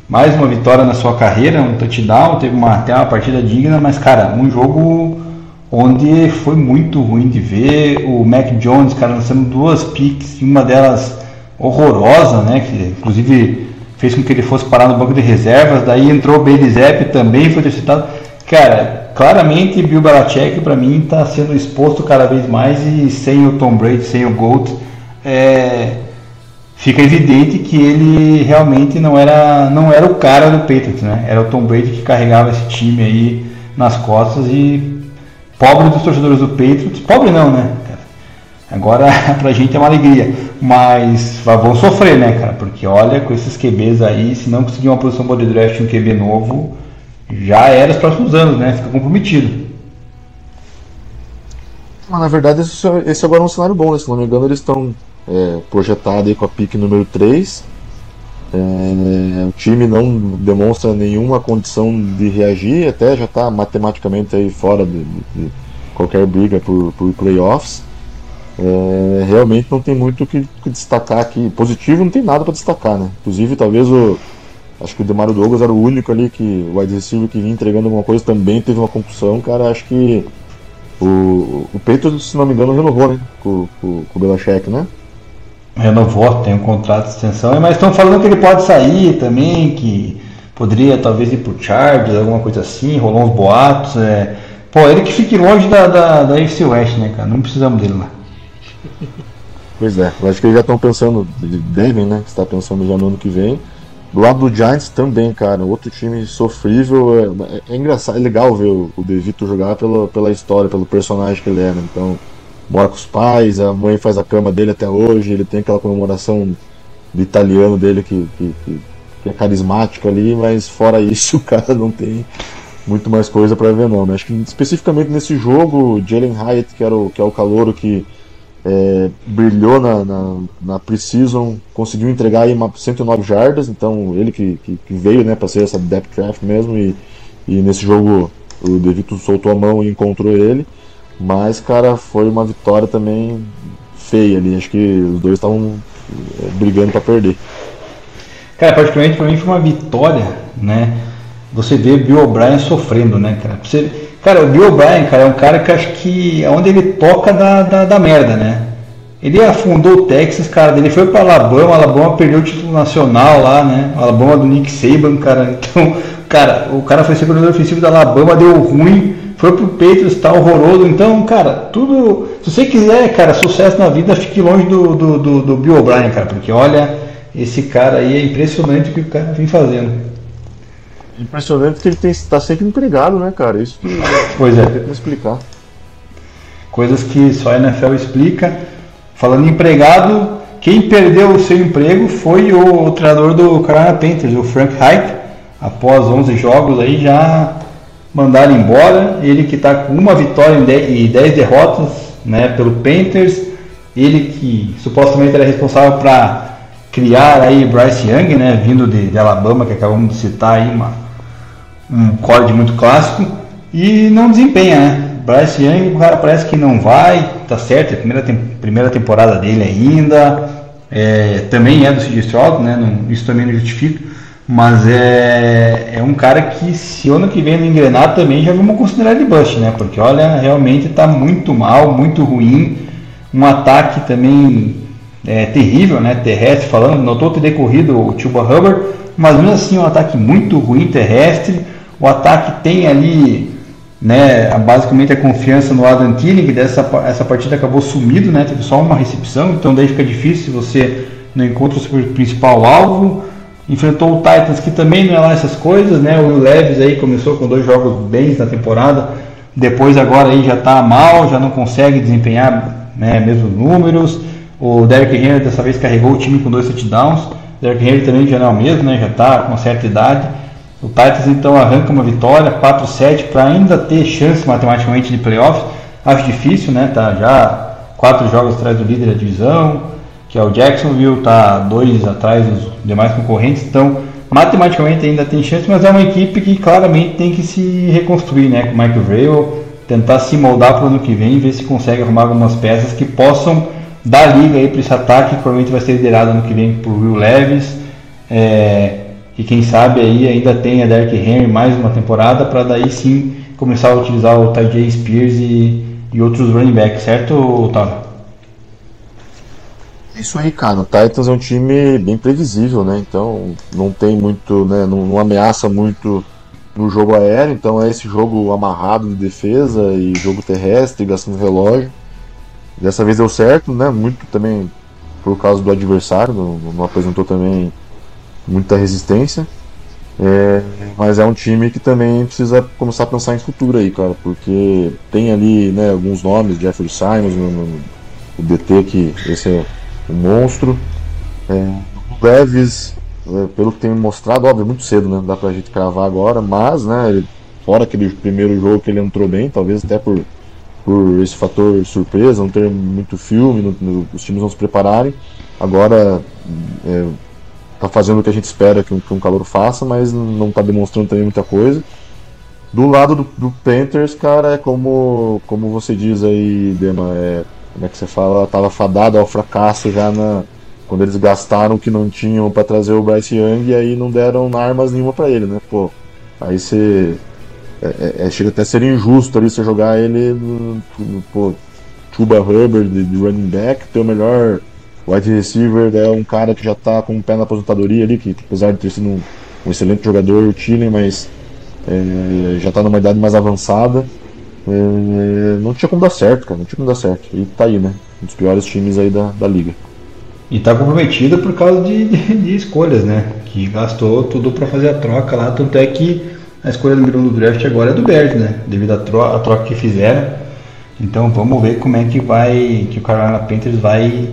S2: mais uma vitória na sua carreira, um touchdown, teve uma, até uma partida digna, mas cara, um jogo onde foi muito ruim de ver. O Mac Jones, cara, lançando duas picks, uma delas horrorosa, né? Que inclusive fez com que ele fosse parar no banco de reservas. Daí entrou o Bailey Zapp também, foi interceptado. Cara, claramente Bill Belichick para mim está sendo exposto cada vez mais e sem o Tom Brady, sem o Gold, é, fica evidente que ele realmente não era, não era o cara do Patriots, né? Era o Tom Brady que carregava esse time aí nas costas e pobre dos torcedores do Patriots, pobre não, né? Agora pra gente é uma alegria, mas vão sofrer, né, cara? Porque olha, com esses QBs aí, se não conseguir uma posição boa de draft um QB novo, já era os próximos anos, né? Fica comprometido.
S3: Mas na verdade esse, esse agora é um cenário bom, né? Se não me engano, eles estão é, projetado aí com a pique número 3. É, o time não demonstra nenhuma condição de reagir, até já está matematicamente aí fora de, de, qualquer briga por, por playoffs. É, realmente não tem muito o que, que, destacar aqui. Positivo não tem nada para destacar, né? Inclusive, talvez o. Acho que o Demario Douglas era o único ali que o wide receiver que vinha entregando alguma coisa também teve uma concussão, cara. Acho que o, o Peito, se não me engano, renovou, né? Com, com, com o Belichick, né?
S2: renovou, tem um contrato de extensão, mas estão falando que ele pode sair também, que poderia talvez ir pro Chargers, alguma coisa assim, rolou uns boatos. É... Pô, ele que fique longe da, da, da FC West, né, cara? Não precisamos dele lá.
S3: Pois é, eu acho que eles já estão pensando, devem, né? Está pensando já no ano que vem. Do lado do Giants também, cara, outro time sofrível. É, é engraçado, é legal ver o, o De Vito jogar pela, pela história, pelo personagem que ele é, né? Então, mora com os pais, a mãe faz a cama dele até hoje, ele tem aquela comemoração do italiano dele que, que, que, que é carismático ali, mas fora isso o cara não tem muito mais coisa para ver não. Né? Acho que especificamente nesse jogo, Jalen Hyatt, que, era o, que é o calouro que é, brilhou na, na, na Precision, conseguiu entregar aí uma 109 jardas, então ele que, que, que veio né, para ser essa depth draft mesmo, e, e nesse jogo o Devito soltou a mão e encontrou ele. Mas, cara, foi uma vitória também feia ali. Acho que os dois estavam é, brigando para perder.
S2: Cara, particularmente para mim foi uma vitória, né? Você vê Bill O'Brien sofrendo, né, cara? Você, Cara, o Bill O'Brien, cara, é um cara que acho que onde ele toca da, da, da merda, né? Ele afundou o Texas, cara, ele foi para Alabama, Alabama perdeu o título nacional lá, né? Alabama do Nick Saban, cara. Então, cara, o cara foi ser coordenador ofensivo da Alabama, deu ruim, foi pro Patriots, tá horroroso. Então, cara, tudo. Se você quiser, cara, sucesso na vida, fique longe do, do, do, do Bill O'Brien, cara, porque olha, esse cara aí é impressionante o que o cara vem fazendo.
S3: Impressionante que ele está sempre empregado, né, cara? Isso que
S2: pois é.
S3: tem que explicar.
S2: Coisas que só a NFL explica. Falando em empregado, quem perdeu o seu emprego foi o, o treinador do Carolina Panthers, o Frank Reich. Após 11 jogos aí já mandaram embora. Ele que está com uma vitória e 10 derrotas né, pelo Panthers. Ele que supostamente era responsável para criar aí Bryce Young, né, vindo de, de, Alabama, que acabamos de citar aí, uma, um corte muito clássico, e não desempenha, né? Bryce Young, o cara parece que não vai, tá certo, é a primeira, primeira temporada dele ainda, é, também é do CJ Stroud, né? Não, isso também não justifica, mas é, é um cara que se ano que vem não engrenar também já vamos considerar de bust, né? Porque olha, realmente está muito mal, muito ruim, um ataque também é, terrível, né? Terrestre falando, notou ter decorrido o Tuba Hubbard, mas mesmo assim um ataque muito ruim terrestre. O ataque tem ali né, basicamente a confiança no Adam Thielen, que dessa essa partida acabou sumido, né, teve só uma recepção, então daí fica difícil se você não encontra o seu principal alvo. Enfrentou o Titans, que também não é lá essas coisas, né? O Leves aí começou com dois jogos bens na temporada, depois agora aí já está mal, já não consegue desempenhar né, mesmos números. O Derrick Henry dessa vez carregou o time com dois touchdowns. O Derrick Henry também já não é o mesmo, né? já está com certa idade. O Titans então arranca uma vitória, 4-7, para ainda ter chance matematicamente de playoffs. Acho difícil, né? Tá já quatro jogos atrás do líder da divisão, que é o Jacksonville, tá dois atrás dos demais concorrentes. Então, matematicamente ainda tem chance, mas é uma equipe que claramente tem que se reconstruir, né? Com o Michael Vrabel, tentar se moldar para o ano que vem, ver se consegue arrumar algumas peças que possam da liga aí para esse ataque, que provavelmente vai ser liderado ano que vem por Will Levis. É, e quem sabe aí ainda tem a Derek Henry mais uma temporada para daí sim começar a utilizar o Ty Spears e, e outros running backs, certo, Otávio?
S3: É isso aí, cara. O Titans é um time bem previsível, né? Então não tem muito, né? Não, não ameaça muito no jogo aéreo, então é esse jogo amarrado de defesa e jogo terrestre, gastando relógio. Dessa vez deu certo, né? Muito também por causa do adversário, não, não apresentou também muita resistência. É, mas é um time que também precisa começar a pensar em futuro aí, cara, porque tem ali né, alguns nomes, Jeffrey Simons, no, no, o DT, que esse é um monstro. É, o Leves, é, pelo que tem mostrado, óbvio, muito cedo, né? Não dá pra gente cravar agora, mas, né, ele, fora aquele primeiro jogo que ele entrou bem, talvez até por por esse fator surpresa, não ter muito filme, os times não se prepararem. Agora é, tá fazendo o que a gente espera que um, que um calor faça, mas não está demonstrando também muita coisa. Do lado do, do, Panthers, cara, é como, como você diz aí, Dema, é, como é que você fala, tava fadado ao fracasso já na, quando eles gastaram o que não tinham para trazer o Bryce Young e aí não deram armas nenhuma para ele, né? Pô, aí você é, é, é, chega até a ser injusto ali você jogar ele no, no pô, Tuba Hubbard de, running back, ter o melhor wide receiver é um cara que já está com o pé na aposentadoria ali, que apesar de ter sido um, um excelente jogador, o mas é, já está numa idade mais avançada. É, não tinha como dar certo, cara, não tinha como dar certo. E tá aí, né? Um dos piores times aí da, da liga.
S2: E tá comprometido por causa de, de, de escolhas, né? Que gastou tudo para fazer a troca lá, tanto é que a escolha número 1 um do draft agora é do Bears, né? Devido à troca, troca que fizeram. Então vamos ver como é que vai, que o Carolina Panthers vai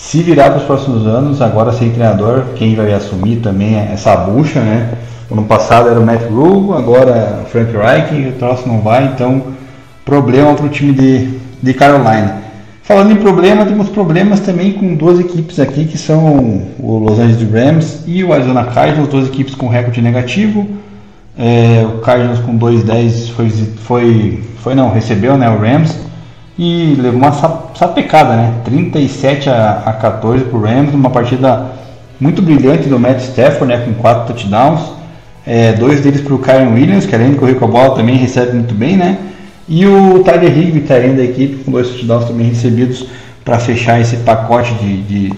S2: se virar para os próximos anos. Agora sem treinador, quem vai assumir também é essa bucha, né? Ano passado era o Matt Rule, agora o Frank Reich, o troço não vai, então problema para o time de, de Carolina. Falando em problema, temos problemas também com duas equipes aqui que são o Los Angeles Rams e o Arizona Cardinals, duas equipes com recorde negativo. É, o Cardinals com 2-10 foi, foi, foi não, recebeu né, o Rams e levou uma sapecada, né? 37 a, a 14 para o Rams, uma partida muito brilhante do Matt Stafford, né, com 4 touchdowns. É, dois deles para o Kyron Williams, que além de correr com a bola também recebe muito bem, né? E o Tyler Higby, tá da equipe, com dois touchdowns também recebidos para fechar esse pacote de, de,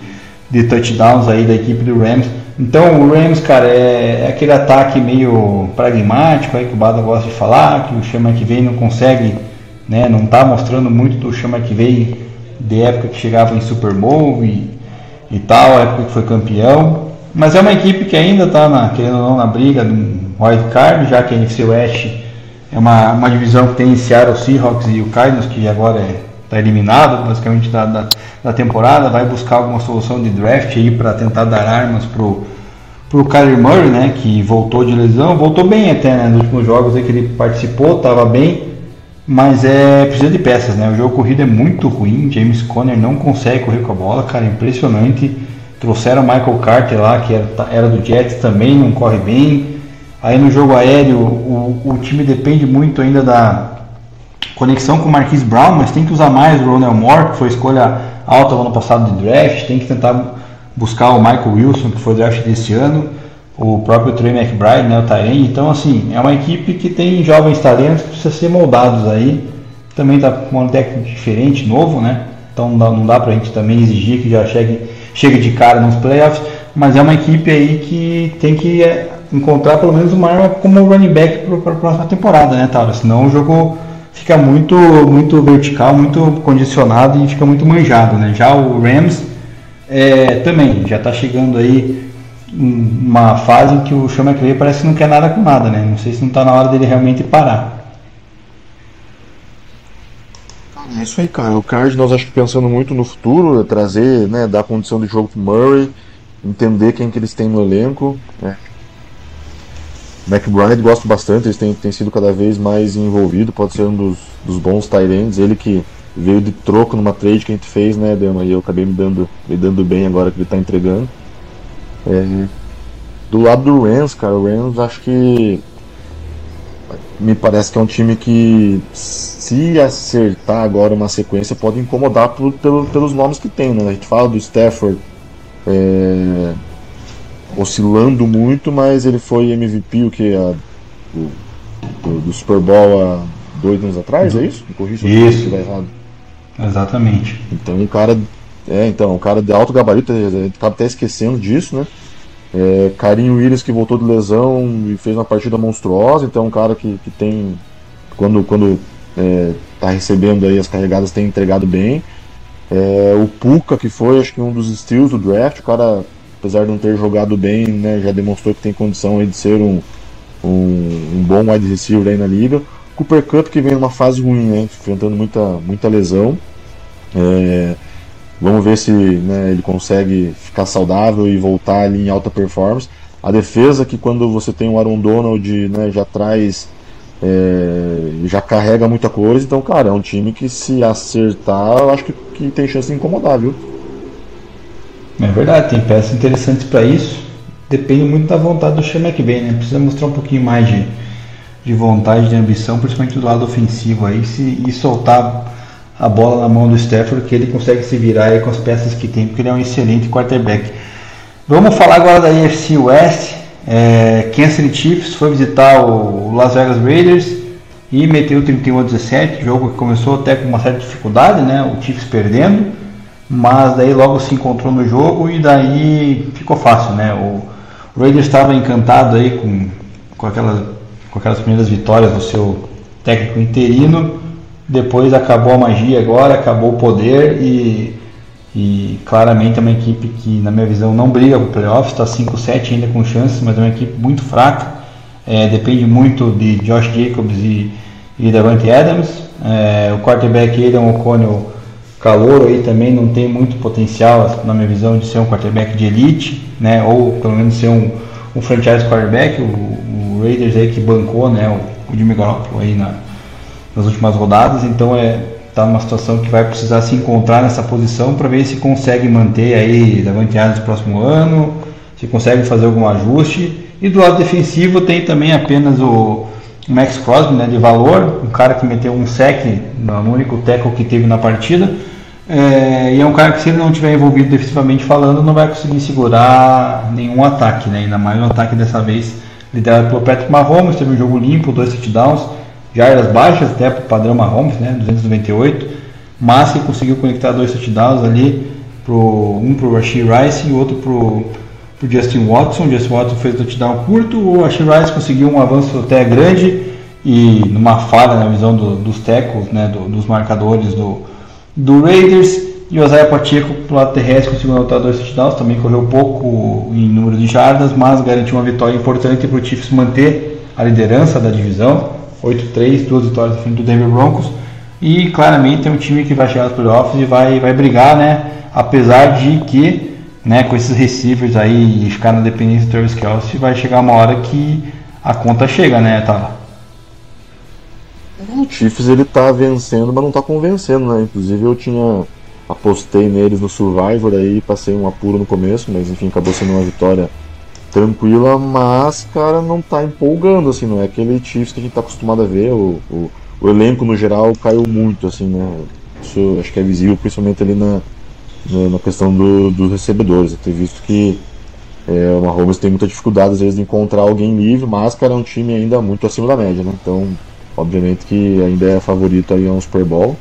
S2: de, touchdowns aí da equipe do Rams. Então o Rams, cara, é, é aquele ataque meio pragmático aí que o Bada gosta de falar, que o Chama que vem não consegue, né, não tá mostrando muito do Chama que veio de época que chegava em Super Bowl e, e tal, época que foi campeão. Mas é uma equipe que ainda está, querendo ou não, na briga do wild card, já que a NFC West é uma, uma divisão que tem Seattle Seahawks e o Cardinals, que agora está é, eliminado basicamente da, da, da, temporada, vai buscar alguma solução de draft aí para tentar dar armas pro pro Kyler Murray, né, que voltou de lesão, voltou bem até, né, nos últimos jogos aí que ele participou, estava bem, mas é precisa de peças, né? O jogo corrido é muito ruim. James Conner não consegue correr com a bola, cara, impressionante. Trouxeram Michael Carter lá, que era, era do Jets também, não corre bem. Aí no jogo aéreo, o, o time depende muito ainda da conexão com o Marquise Brown, mas tem que usar mais o Ronald Moore, que foi escolha alta no ano passado de draft. Tem que tentar buscar o Michael Wilson, que foi draft desse ano o próprio Trey McBride, né, o Tyrene. Então, assim, é uma equipe que tem jovens talentos que precisam ser moldados aí. Também está com um técnico diferente, novo, né? Então não dá, dá pra gente também exigir que já chegue, chegue de cara nos playoffs, mas é uma equipe aí que tem que é, encontrar pelo menos uma arma como running back para a próxima temporada, né, Tauro? Senão o jogo fica muito, muito vertical, muito condicionado e fica muito manjado, né? Já o Rams é, também já está chegando aí uma fase em que o Sean McVay parece que não quer nada com nada, né? Não sei se não está na hora dele realmente parar.
S3: É isso aí, cara. O Cardinals acho que pensando muito no futuro, trazer, né, dar condição de jogo pro Murray, entender quem que eles têm no elenco. Né? McBride gosto bastante, eles têm, têm sido cada vez mais envolvido, pode ser um dos, dos bons Tyrants, ele que veio de troco numa trade que a gente fez, né, Dema, e eu acabei me dando, me dando bem agora que ele está entregando. É, do lado do Rams, cara, o Rams acho que me parece que é um time que se acertar agora uma sequência pode incomodar por, pelo, pelos nomes que tem, né? A gente fala do Stafford é, oscilando muito, mas ele foi MVP o que a, o, do, do, Super Bowl há dois anos atrás, é isso? Me
S2: corrija se eu estiver errado. Exatamente.
S3: Então um cara é, então, um cara de alto gabarito, a gente tá até esquecendo disso, né? É, Carinho Williams que voltou de lesão e fez uma partida monstruosa, então é um cara que, que tem, quando, quando é, tá recebendo aí as carregadas, tem entregado bem. É, o Puka, que foi acho que um dos steals do draft, o cara, apesar de não ter jogado bem, né, já demonstrou que tem condição aí de ser um, um, um bom wide receiver aí na liga. Cooper Cup que vem numa fase ruim, né, enfrentando muita, muita lesão. É, Vamos ver se né, ele consegue ficar saudável e voltar ali em alta performance. A defesa que quando você tem o Aaron Donald né, já traz, é, já carrega muita coisa. Então, cara, é um time que se acertar, eu acho que, que tem chance de incomodar, viu?
S2: É verdade, tem peças interessantes para isso. Depende muito da vontade do Sean McVay, né? Precisa mostrar um pouquinho mais de, de vontade, de ambição, principalmente do lado ofensivo aí, se, e soltar a bola na mão do Stafford, que ele consegue se virar com as peças que tem, porque ele é um excelente quarterback. Vamos falar agora da NFC West. É, Kansas City Chiefs foi visitar o Las Vegas Raiders e meteu 31 a 17, jogo que começou até com uma certa dificuldade, né? O Chiefs perdendo, mas daí logo se encontrou no jogo e daí ficou fácil, né? O, Raiders estava encantado aí com, com, aquelas, com aquelas primeiras vitórias do seu técnico interino depois acabou a magia agora, acabou o poder e, e claramente é uma equipe que, na minha visão, não briga para o playoffs, está 5-7 ainda com chances, mas é uma equipe muito fraca. É, depende muito de Josh Jacobs e, e Davante Adams. É, o quarterback Aidan O'Connell calor aí também não tem muito potencial, na minha visão, de ser um quarterback de elite, né? ou pelo menos ser um, um franchise quarterback. O, o Raiders aí que bancou né? o, o Jimmy Garoppolo aí na, nas últimas rodadas, então é tá numa situação que vai precisar se encontrar nessa posição para ver se consegue manter aí Davante Adams no próximo ano, se consegue fazer algum ajuste. E do lado defensivo tem também apenas o Max Crosby, né, de valor, um cara que meteu um sec no único tackle que teve na partida. É, e é um cara que se ele não estiver envolvido defensivamente falando, não vai conseguir segurar nenhum ataque, né? ainda mais um ataque dessa vez liderado pelo Patrick Mahomes, teve um jogo limpo, dois touchdowns, jardas baixas até para o padrão Mahomes, né, 298, mas que conseguiu conectar dois touchdowns ali, pro, um para o Rashid Rice e outro para o Justin Watson. O Justin Watson fez touchdown curto, o Rashid Rice conseguiu um avanço até grande e numa falha na visão do, dos tecos, né, do, dos marcadores do, do Raiders. E o Isaiah Pacheco, do lado terrestre, conseguiu anotar dois touchdowns, também correu pouco em número de jardas, mas garantiu uma vitória importante para o Chiefs manter a liderança da divisão. 8-3, duas vitórias na frente do Denver Broncos. E claramente é um time que vai chegar aos playoffs e vai, vai brigar, né? Apesar de que, né, com esses receivers aí e ficar na dependência do Travis Kelsey, vai chegar uma hora que a conta chega, né, tá?
S3: O Chiefs ele tá vencendo, mas não tá convencendo, né? Inclusive eu tinha apostei neles no Survivor aí, passei um apuro no começo, mas enfim, acabou sendo uma vitória tranquila, mas, cara, não tá empolgando, assim, não é aquele Chiefs que a gente tá acostumado a ver, o, o, o elenco no geral caiu muito, assim, né? Isso acho que é visível, principalmente ali na, na, questão do, dos recebedores. Eu tenho visto que é, o Mahomes tem muita dificuldade, às vezes, de encontrar alguém livre, mas, cara, é um time ainda muito acima da média, né? Então, obviamente que ainda é favorito aí a um Super Bowl.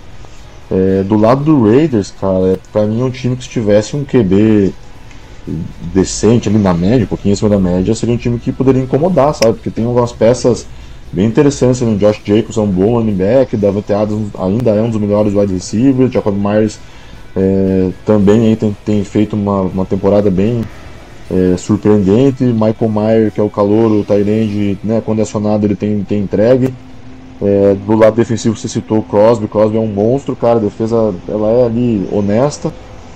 S3: É, do lado do Raiders, cara, é, pra mim é um time que se tivesse um QB decente ali na média, um pouquinho acima da média, seria um time que poderia incomodar, sabe? Porque tem algumas peças bem interessantes ali. Josh Jacobs é um bom running back, Davante Adams ainda é um dos melhores wide receivers, Jacob Myers é, também aí tem, tem feito uma, uma temporada bem é, surpreendente. Michael Mayer, que é o calor, o Tyrande, né, quando é acionado ele tem, tem entregue. É, do lado defensivo você citou o Crosby, Crosby é um monstro, cara, a defesa ela é ali honesta,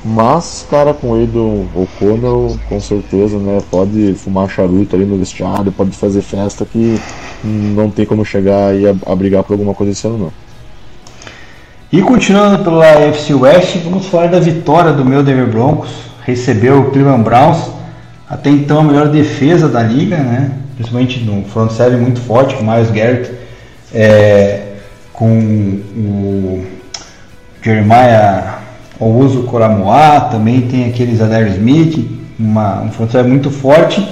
S3: mas, cara, com ele do O'Connell, com certeza, né, pode fumar charuto ali no vestiário, pode fazer festa que não tem como chegar e a, a brigar por alguma coisa esse ano não.
S2: E continuando pela FC West, vamos falar da vitória do meu Denver Broncos, recebeu o Cleveland Browns, até então a melhor defesa da liga, né, principalmente no front seven muito forte, com o Miles Garrett, é, com o Jeremiah Ouso Coramoa, também tem aquele Zadar Smith, uma, um fronteira muito forte,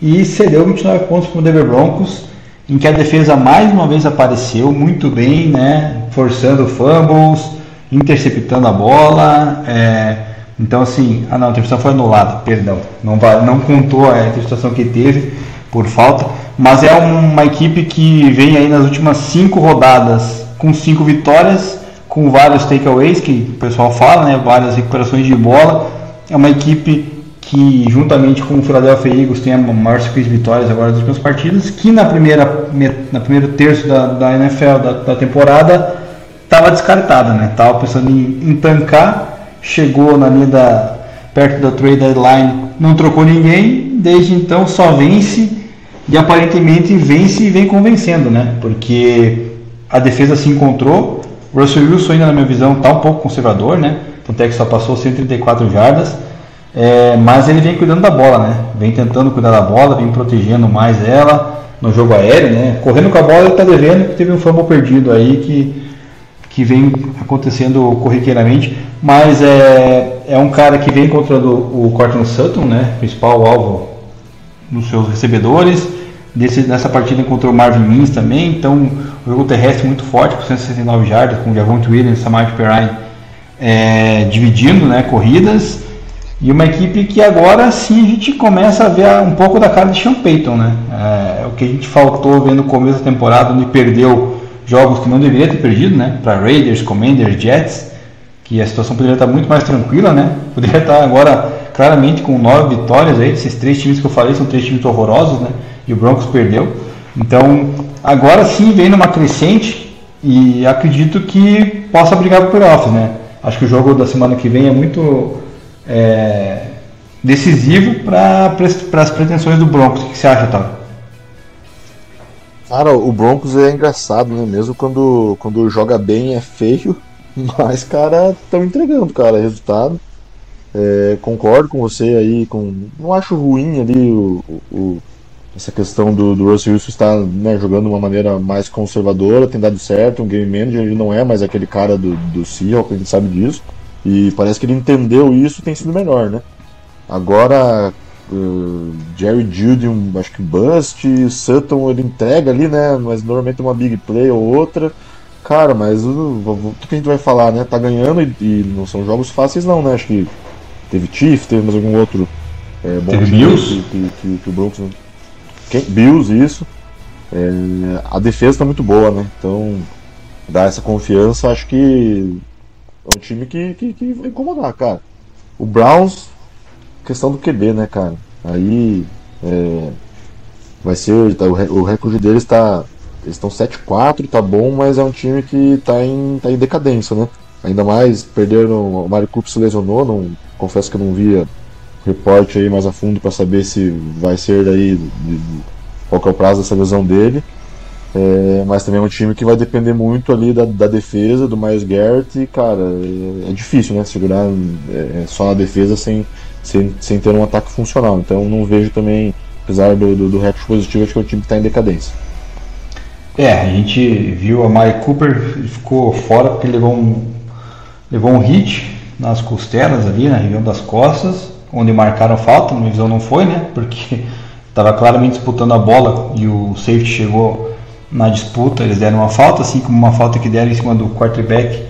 S2: e cedeu 29 pontos para o Denver Broncos, em que a defesa mais uma vez apareceu muito bem, né, forçando fumbles, interceptando a bola, é, então assim, ah não, a interceptação foi anulada, perdão, não, não contou a interceptação que teve por falta, mas é uma equipe que vem aí nas últimas cinco rodadas com cinco vitórias, com vários takeaways que o pessoal fala, né, várias recuperações de bola. É uma equipe que, juntamente com o Philadelphia Eagles, tem a maior sequência de vitórias agora das últimas partidas, que na primeira na primeiro terço da, da NFL da, da temporada estava descartada, né? Tava pensando em, em tancar, chegou na linha da perto da trade deadline, não trocou ninguém, desde então só vence e aparentemente vence e vem convencendo, né? Porque a defesa se encontrou. O Russell Wilson, ainda na minha visão, está um pouco conservador, né? Tanto é que só passou 134 jardas. É, mas ele vem cuidando da bola, né? Vem tentando cuidar da bola, vem protegendo mais ela no jogo aéreo, né? Correndo com a bola ele está devendo, teve um fumble perdido aí que, que vem acontecendo corriqueiramente. Mas é, é um cara que vem encontrando o Cortland Sutton, né? Principal alvo dos seus recebedores Nessa partida encontrou Marvin Mims também, então o jogo terrestre muito forte, com 169 jardas, com Javonte Williams e Samaj Perrine é, dividindo né, corridas. E uma equipe que agora sim a gente começa a ver um pouco da cara de Sean Payton. Né? É, o que a gente faltou vendo no começo da temporada, onde perdeu jogos que não deveria ter perdido, né? para Raiders, Commanders, Jets, que a situação poderia estar muito mais tranquila, né? poderia estar agora claramente com nove vitórias. Aí, esses três times que eu falei são três times horrorosos. Né? E o Broncos perdeu. Então, agora sim vem numa crescente e acredito que possa brigar por playoffs, né? Acho que o jogo da semana que vem é muito é, decisivo para as pretensões do Broncos. O que você acha, Otávio?
S3: Cara, o Broncos é engraçado, né? Mesmo quando, quando joga bem é feio, mas, cara, estão entregando, cara, resultado. É, concordo com você aí, com, não acho ruim ali o, o, essa questão do, do Russell Wilson estar né, jogando de uma maneira mais conservadora, tem dado certo, um game manager, ele não é mais aquele cara do, do Seahawks, a gente sabe disso, e parece que ele entendeu isso e tem sido melhor, né? Agora, uh, Jerry Judy, um, acho que bust, Sutton ele entrega ali, né? Mas normalmente uma big play ou outra. Cara, mas o, o, que a gente vai falar, né? Tá ganhando e, e, não são jogos fáceis não, né? Acho que teve Chief, teve mais algum outro
S2: é, bom teve Bills?
S3: Que, que, que, o Broncos... Quem? Bills, isso. É, a defesa tá muito boa, né? Então, dar essa confiança, acho que é um time que, que, que vai incomodar, cara. O Browns, questão do QB, né, cara? Aí é, vai ser. Tá, o, recorde deles está eles estão 7-4, tá bom, mas é um time que tá em, tá em decadência, né? Ainda mais perderam. O Mario Cooper se lesionou, não, confesso que eu não via reporte aí mais a fundo para saber se vai ser daí. De, de, qual é o prazo dessa lesão dele. É, mas também é um time que vai depender muito ali da, da defesa, do Miles Garrett, e cara, é, é difícil, né? Segurar é, só na defesa sem, sem, sem ter um ataque funcional. Então não vejo também, apesar do, do, do recorde positivo, acho que é um time que está em decadência.
S2: É, a gente viu a Mike Cooper, ficou fora porque levou um, levou um hit nas costelas ali, na região das costas, onde marcaram falta, minha visão não foi, né? Porque estava claramente disputando a bola e o safety chegou na disputa, eles deram uma falta, assim como uma falta que deram em cima do quarterback,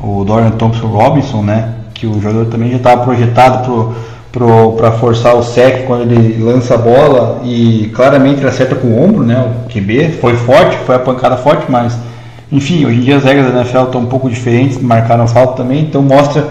S2: o Dorian Thompson Robinson, né? Que o jogador também já estava projetado pro para forçar o sec quando ele lança a bola e claramente ele acerta com o ombro, né? O QB foi forte, foi a pancada forte, mas enfim, hoje em dia as regras da NFL estão um pouco diferentes, marcaram falta também, então mostra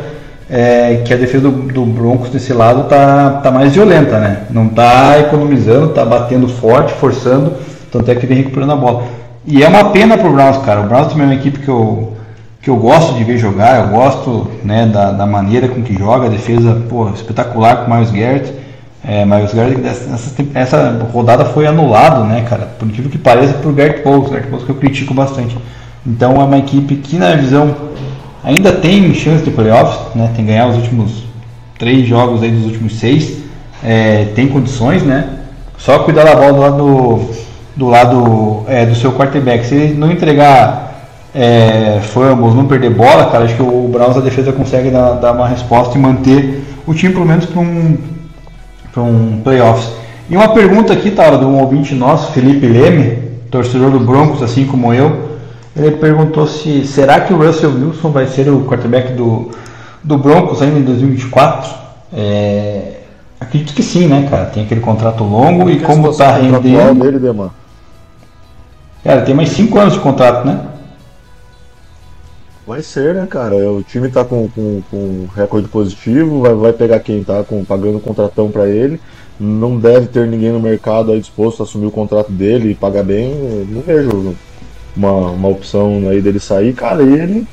S2: é, que a defesa do, do, Broncos desse lado tá, tá mais violenta, né? Não tá economizando, tá batendo forte, forçando, tanto é que vem recuperando a bola. E é uma pena pro Browns, cara. O Browns também é uma equipe que eu que eu gosto de ver jogar, eu gosto né, da, da maneira com que joga, a defesa pô, espetacular com o Miles Garrett. É, Miles Garrett, essa, essa, rodada foi anulado, né, cara? Por incrível que pareça, por Garrett Bowles, Garrett Bowles que eu critico bastante. Então é uma equipe que, na visão, ainda tem chance de playoffs, né? Tem que ganhar os últimos três jogos aí dos últimos seis, é, tem condições, né? Só cuidar da bola do lado, do, lado é, do seu quarterback. Se ele não entregar é, fumbles, não perder bola, cara, acho que o Browns a defesa consegue dar, dar uma resposta e manter o time pelo menos para um, um playoffs. E uma pergunta aqui, tá, de um ouvinte nosso, Felipe Leme, torcedor do Broncos, assim como eu, ele perguntou se será que o Russell Wilson vai ser o quarterback do, do Broncos ainda em 2024? É, acredito que sim, né, cara? Tem aquele contrato longo e como está rendendo. Dele, Cara, tem mais 5 anos de contrato, né?
S3: Vai ser, né, cara? O time tá com, com, com recorde positivo, vai, vai pegar quem tá com, pagando um contratão para ele. Não deve ter ninguém no mercado aí disposto a assumir o contrato dele e pagar bem. Não vejo uma, uma opção aí dele sair. Cara, ele.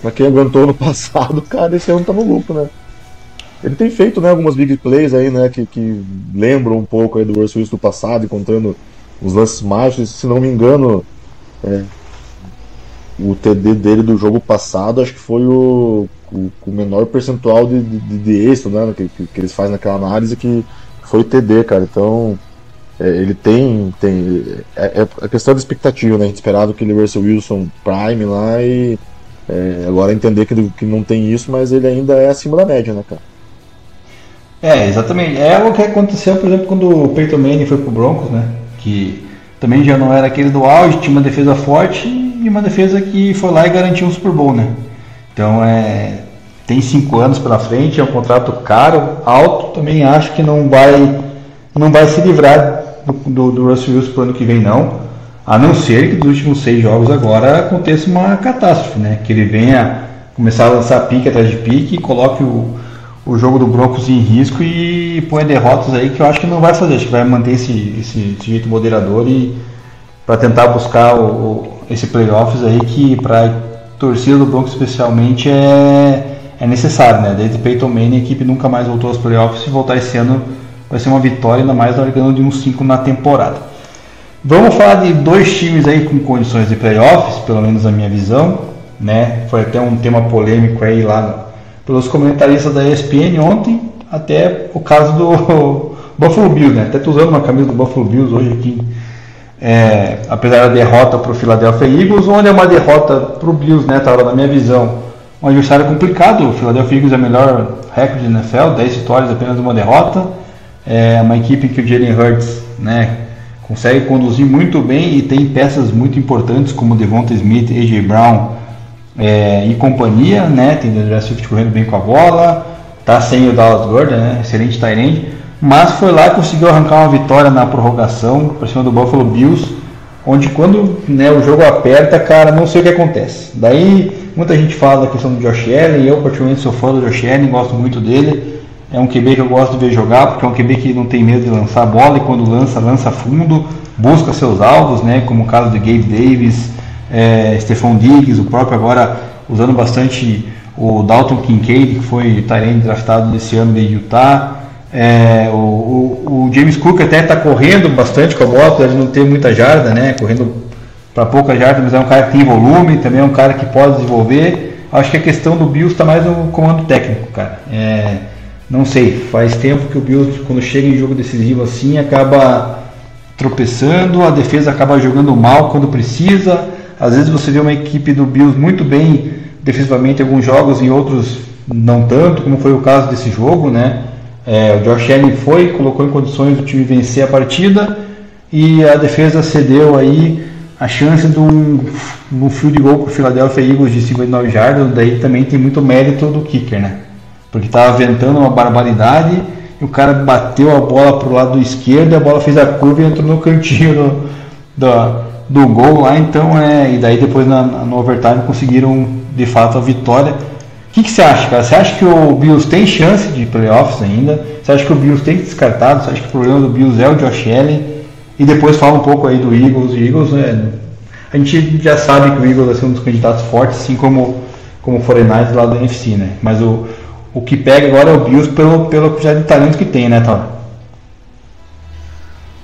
S3: Pra quem aguentou no passado, cara, esse ano tá no lucro, né? Ele tem feito né, algumas big plays aí, né? Que, que lembram um pouco aí do Russell Wilson do passado, encontrando os lances mágicos. Se não me engano, é, o TD dele do jogo passado, acho que foi o, o, o menor percentual de, de, de êxito né, que, que, eles fazem naquela análise, que foi TD, cara. Então, é, ele tem. tem é, é, a questão da expectativa, né? A gente esperava que ele Russell Wilson Prime lá e é, agora entender que, que não tem isso, mas ele ainda é acima da média, né, cara?
S2: É, exatamente. É o que aconteceu, por exemplo, quando o Peyton Manning foi pro Broncos, né? Que também já não era aquele do auge, tinha uma defesa forte e uma defesa que foi lá e garantiu um Super Bowl, né? Então é tem cinco anos pela frente, é um contrato caro, alto. Também acho que não vai não vai se livrar do, do, do Russell Wilson para o ano que vem não, a não ser que nos últimos seis jogos agora aconteça uma catástrofe, né? Que ele venha começar a lançar pique atrás de pique coloque o, o jogo do Broncos em risco e põe derrotas aí que eu acho que não vai fazer, acho que vai manter esse, esse, esse jeito moderador e para tentar buscar o, o, esse playoffs aí que para torcida do Broncos especialmente é, é necessário, né? Desde Peyton Manning a equipe nunca mais voltou aos playoffs e voltar esse ano vai ser uma vitória, ainda mais largando de uns 5 na temporada. Vamos falar de dois times aí com condições de playoffs, pelo menos a minha visão, né? Foi até um tema polêmico aí lá pelos comentaristas da ESPN ontem, até o caso do Buffalo Bills, né? Até tô usando uma camisa do Buffalo Bills hoje aqui é, apesar da derrota para o Philadelphia Eagles, onde é uma derrota para o Bills, né, tava na minha visão, um adversário complicado, o Philadelphia Eagles é o melhor recorde da NFL, 10 vitórias, apenas uma derrota, É uma equipe que o Jalen Hurts, né, consegue conduzir muito bem e tem peças muito importantes como Devonta Smith, AJ Brown é, e companhia, né? Tem André Swift correndo bem com a bola, tá sem o Dallas Gordon, né? Excelente tight mas foi lá e conseguiu arrancar uma vitória na prorrogação para cima do Buffalo Bills, onde quando né, o jogo aperta, cara, não sei o que acontece. Daí muita gente fala da questão do Josh Allen, eu particularmente sou fã do Josh Allen, gosto muito dele. É um QB que eu gosto de ver jogar, porque é um QB que não tem medo de lançar a bola e quando lança, lança fundo, busca seus alvos, né? Como o caso de Gabe Davis, é, Stephon Diggs, o próprio agora usando bastante o Dalton Kincaid, que foi Tyrande draftado nesse ano de Utah. É, o, o, o, James Cook até está correndo bastante com a bola, apesar de não ter muita jarda, né? Correndo para pouca jarda, mas é um cara que tem volume, também é um cara que pode desenvolver. Acho que a questão do Bills está mais no comando técnico, cara. É, não sei, faz tempo que o Bills, quando chega em jogo decisivo assim, acaba tropeçando, a defesa acaba jogando mal quando precisa. Às vezes você vê uma equipe do Bills muito bem defensivamente em alguns jogos, em outros não tanto, como foi o caso desse jogo, né? É, o Josh Allen foi, colocou em condições do time vencer a partida e a defesa cedeu aí a chance de um, um field goal para o Philadelphia Eagles de 59 jardas, daí também tem muito mérito do kicker, né? Porque estava ventando uma barbaridade e o cara bateu a bola para o lado esquerdo, a bola fez a curva e entrou no cantinho do, do, do gol lá, então é, e daí depois na, no overtime conseguiram de fato a vitória. O que, que você acha, cara? Você acha que o Bills tem chance de playoffs ainda? Você acha que o Bills tem descartado? Você acha que o problema do Bills é o Josh Allen? E depois fala um pouco aí do Eagles. O Eagles, é, a gente já sabe que o Eagles vai ser um dos candidatos fortes, assim como, como o 49 lá do NFC, né? Mas o, o que pega agora é o Bills pelo, pela quantidade de talento que tem, né, Thor?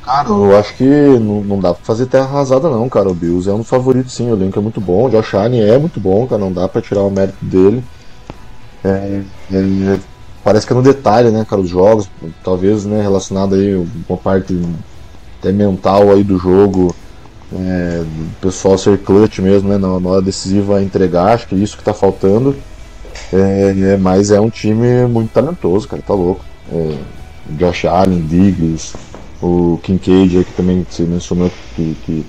S3: Cara, eu acho que não, não dá pra fazer terra arrasada não, cara. O Bills é um favorito sim, o elenco é muito bom, o Josh Allen é muito bom, cara, não dá pra tirar o mérito dele. É, é, parece que é no detalhe, né, cara, os jogos, talvez, né, relacionado aí uma parte até mental aí do jogo, é, o pessoal ser clutch mesmo, né, na hora decisiva entregar, acho que é isso que tá faltando. É, é, mas é um time muito talentoso, cara, tá louco. É, Josh Allen, Diggs, o Kincaid que também você mencionou que, que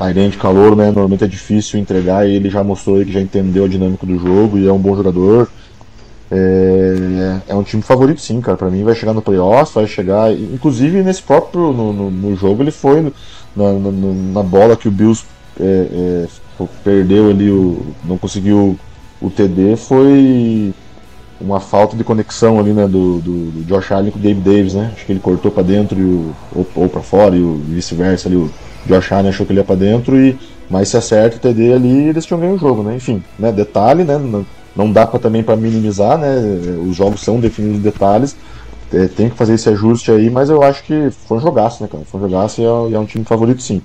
S3: Tyrande calor, né? Normalmente é difícil entregar e ele já mostrou que já entendeu a dinâmica do jogo e é um bom jogador. É, é um time favorito sim, cara. Pra mim vai chegar no playoff, vai chegar. Inclusive nesse próprio no, no, no jogo ele foi na, na, na, bola que o Bills é, é, perdeu ali, o, não conseguiu o TD foi uma falta de conexão ali, né, do, do, do Josh Allen com o Dave Davis, né? Acho que ele cortou para dentro e o, ou, ou para fora e vice-versa ali. O Josh Allen achou que ele ia para dentro e mas se acerta o TD ali, eles tinham ganho o jogo, né? Enfim, né, detalhe, né? Não, não dá para também para minimizar, né? Os jogos são definidos em detalhes. É, tem que fazer esse ajuste aí, mas eu acho que foi um jogaço, né, cara? Foi um jogaço e é, é um time favorito sim.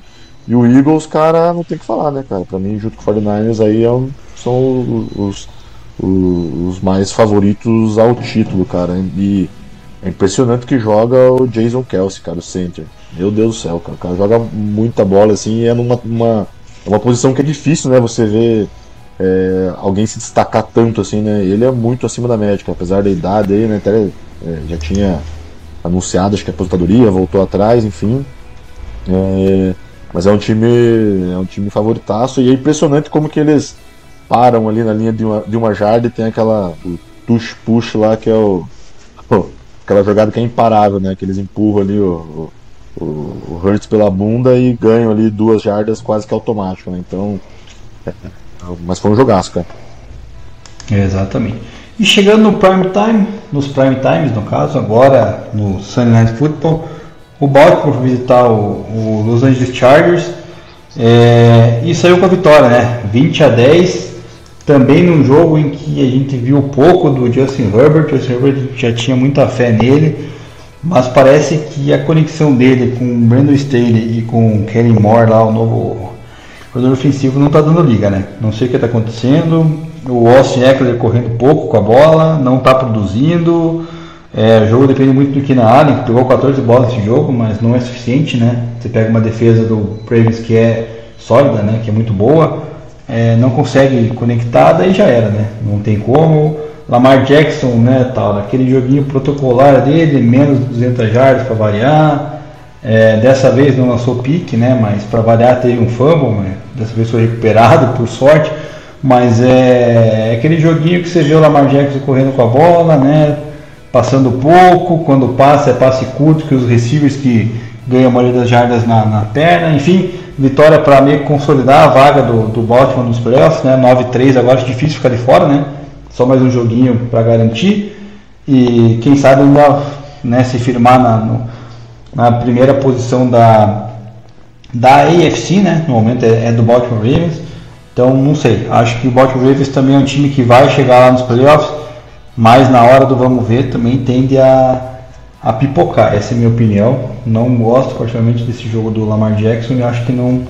S3: E o Eagles, cara, não tem que falar, né, cara? Pra mim, junto com o 49ers aí é um, são os, os, mais favoritos ao título, cara. E é impressionante que joga o Jason Kelsey, cara, o center. Meu Deus do céu, cara. O cara joga muita bola assim e é numa uma, é uma posição que é difícil, né? Você ver é, alguém se destacar tanto assim, né? Ele é muito acima da média, apesar da idade aí, né? Até é, já tinha anunciado, acho que a aposentadoria, voltou atrás, enfim. É, mas é um time, é um time favoritaço e é impressionante como que eles param ali na linha de uma, de uma jarda e tem aquela push-push lá que é o, aquela jogada que é imparável, né? Que eles empurram ali o, o, o Hurts pela bunda e ganham ali duas jardas quase que automático, né? Então, é, mas foi um jogaço, cara.
S2: Exatamente. E chegando no prime time, nos prime times no caso, agora no Sunday Night Football, o Baltimore visitar o, o, Los Angeles Chargers é, e saiu com a vitória, né? 20 a 10. Também num jogo em que a gente viu pouco do Justin Herbert, o Justin Herbert já tinha muita fé nele, mas parece que a conexão dele com o Brandon Staley e com o Kelly Moore lá, o novo jogador ofensivo, não está dando liga, né? Não sei o que está acontecendo. O Austin Eckler correndo pouco com a bola, não está produzindo. É, o jogo depende muito do Keenan Allen, que pegou 14 bolas nesse jogo, mas não é suficiente, né? Você pega uma defesa do Ravens que é sólida, né? Que é muito boa, é, não consegue conectar, daí já era, né? Não tem como. Lamar Jackson, né, tal, aquele joguinho protocolar dele, menos de 200 jardas para variar. É, dessa vez não lançou pique, né, mas para variar teve um fumble, mas dessa vez foi recuperado por sorte. Mas é, é aquele joguinho que você vê o Lamar Jackson correndo com a bola, né, passando pouco, quando passa é passe curto, que os receivers que ganham a maioria das jardas na, na perna, enfim, vitória para meio consolidar a vaga do, do Baltimore nos playoffs, né, 9-3 agora é difícil ficar de fora, né, só mais um joguinho para garantir. E quem sabe ainda né, se firmar na, no, na primeira posição da, da AFC, né? No momento é, é, do Baltimore Ravens. Então não sei. Acho que o Baltimore Ravens também é um time que vai chegar lá nos playoffs, mas na hora do vamos ver também tende a, a pipocar. Essa é a minha opinião. Não gosto particularmente desse jogo do Lamar Jackson e acho que não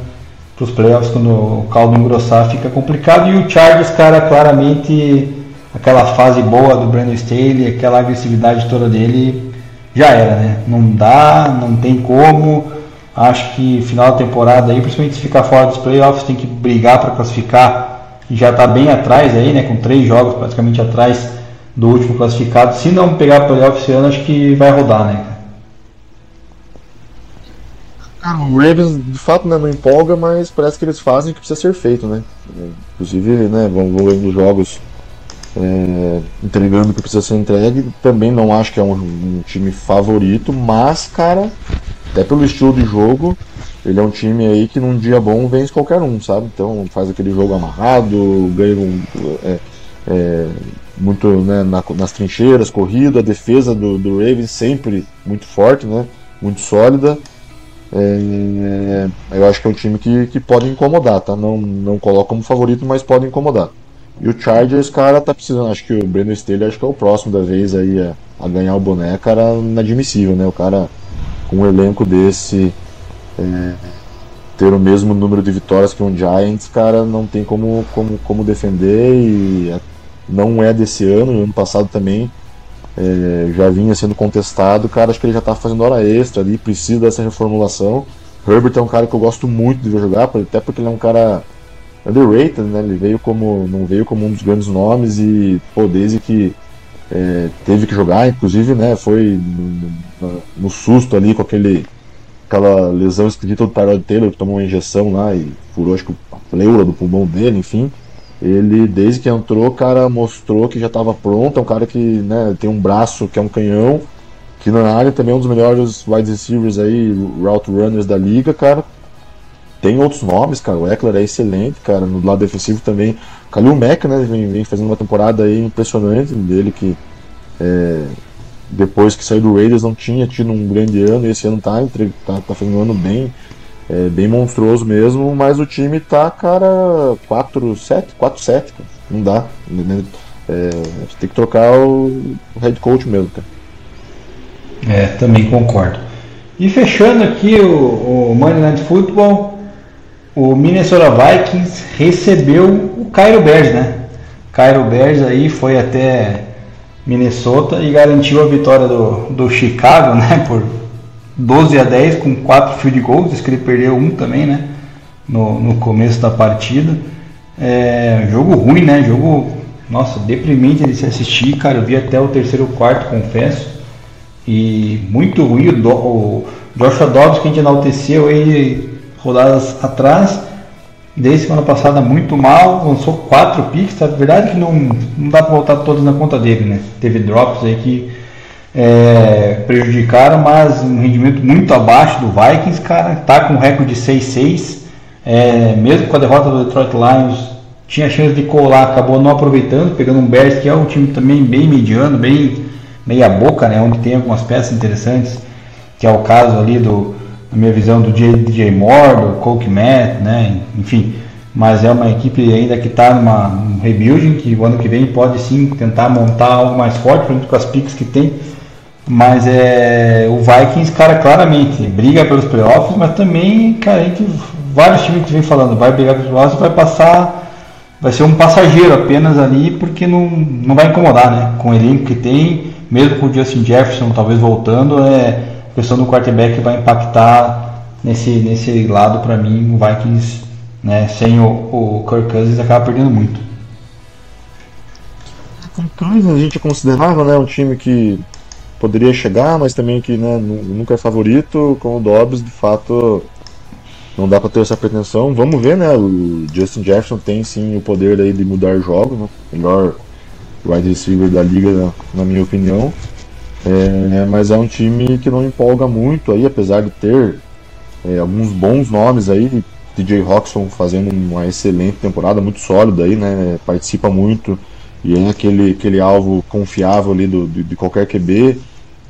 S2: para os playoffs quando o caldo engrossar fica complicado. E o Chargers, cara, claramente aquela fase boa do Brandon Staley, aquela agressividade toda dele, já era, né? Não dá, não tem como. Acho que final da temporada aí, principalmente se ficar fora dos playoffs, tem que brigar para classificar. E já está bem atrás aí, né? Com três jogos praticamente atrás do último classificado. Se não pegar playoffs esse ano, acho que vai rodar, né?
S3: Cara, o Ravens de fato né, não empolga, mas parece que eles fazem o que precisa ser feito, né? Inclusive, né, vão, os jogos é, entregando o que precisa ser entregue. Também não acho que é um, um, time favorito, mas, cara, até pelo estilo de jogo, ele é um time aí que num dia bom vence qualquer um, sabe? Então faz aquele jogo amarrado, ganha um, é, é, muito né, na, nas trincheiras, corrida, a defesa do, do Ravens sempre muito forte, né? Muito sólida. É, eu acho que é um time que, que pode incomodar, tá? Não, não coloco como favorito, mas pode incomodar. E o Chargers, cara, tá precisando. Acho que o Brandon Staley acho que é o próximo da vez aí a, a ganhar o boné, cara, inadmissível, né? O cara com um elenco desse é, ter o mesmo número de vitórias que um Giants, cara, não tem como, como, como defender e é, não é desse ano, no ano passado também é, já vinha sendo contestado, cara, acho que ele já tá fazendo hora extra ali, precisa dessa reformulação. Herbert é um cara que eu gosto muito de ver jogar, até porque ele é um cara underrated, né? Ele veio como não veio como um dos grandes nomes e pô, desde que é, teve que jogar, inclusive, né? Foi no, no, no, susto ali com aquele aquela lesão esquisita do Tyrod Taylor que tomou uma injeção lá e furou acho que a pleura do pulmão dele, enfim. Ele desde que entrou, cara, mostrou que já estava pronto. É um cara que né, tem um braço que é um canhão, que na área também é um dos melhores wide receivers aí, route runners da liga, cara tem outros nomes, cara. O Eckler é excelente, cara. No lado defensivo também. Kalil Mack, né? Vem, vem, fazendo uma temporada aí impressionante dele que é, depois que saiu do Raiders não tinha tido um grande ano. Esse ano tá, tá, tá fazendo um ano bem, é, bem monstruoso mesmo. Mas o time tá, cara, 4-7, 4-7, Não dá. É, tem que trocar o, o head coach mesmo, cara.
S2: É, também concordo. E fechando aqui o, o Monday Night Football, o Minnesota Vikings recebeu o Cairo Bears, né? Cairo Bears aí foi até Minnesota e garantiu a vitória do, do Chicago, né? Por 12 a 10 com 4 field goals, diz que ele perdeu um também, né? No, no começo da partida. É, jogo ruim, né? Jogo, nossa, deprimente de se assistir, cara. Eu vi até o terceiro quarto, confesso. E muito ruim. O, o Joshua Dobbs, que a gente enalteceu, ele rodadas atrás. Desde semana passada muito mal, lançou quatro picks. A verdade é que não, não dá para voltar todos na conta dele, né? Teve drops aí que é, prejudicaram, mas um rendimento muito abaixo do Vikings, cara. Tá com um recorde de 6-6. É, mesmo com a derrota do Detroit Lions, tinha chance de colar, acabou não aproveitando, pegando um Bears que é um time também bem mediano, bem meia boca, né? Onde tem algumas peças interessantes, que é o caso ali do na minha visão, do DJ Moore, do Coke Matt, né? enfim. Mas é uma equipe ainda que está num rebuilding, que o ano que vem pode sim tentar montar algo mais forte, junto com as picks que tem. Mas é, o Vikings, cara, claramente briga pelos playoffs, mas também, cara, a gente, vários times que vem falando, vai brigar pelos playoffs vai passar, vai ser um passageiro apenas ali, porque não, não vai incomodar, né? Com o elenco que tem, mesmo com o Justin Jefferson talvez voltando, é a questão do quarterback vai impactar nesse, nesse lado para mim. O Vikings, né, sem o, o Kirk Cousins, acaba perdendo muito.
S3: Cousins a gente considerava, né, um time que poderia chegar, mas também que né, nunca é favorito. Com o Dobbs, de fato, não dá para ter essa pretensão. Vamos ver, né? O Justin Jefferson tem sim o poder aí de mudar jogos, né? melhor wide receiver da liga, na, na minha opinião. É, mas é um time que não empolga muito aí, apesar de ter é, alguns bons nomes aí. DJ Roxon fazendo uma excelente temporada, muito sólida aí, né? Participa muito e é aquele, aquele alvo confiável ali do, de, de qualquer QB.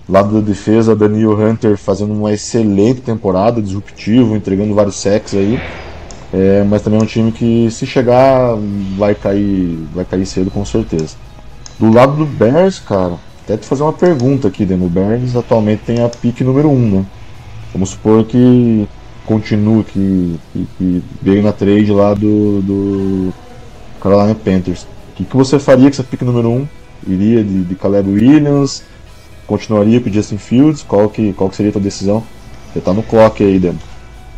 S3: Lado da defesa, Daniel Hunter fazendo uma excelente temporada, disruptivo, entregando vários sacks aí. É, mas também é um time que se chegar vai cair, vai cair cedo com certeza. Do lado do Bears, cara, até te fazer uma pergunta aqui, Demo. O Bears atualmente tem a pick número 1, um, né? Vamos supor que continue, que, que, que veio na trade lá do, do Carolina Panthers. O que, que você faria com essa pick número 1? Um? Iria de, de Caleb Williams? Continuaria com Justin Fields? Qual que, qual que seria a tua decisão? Você tá no clock aí, Demo.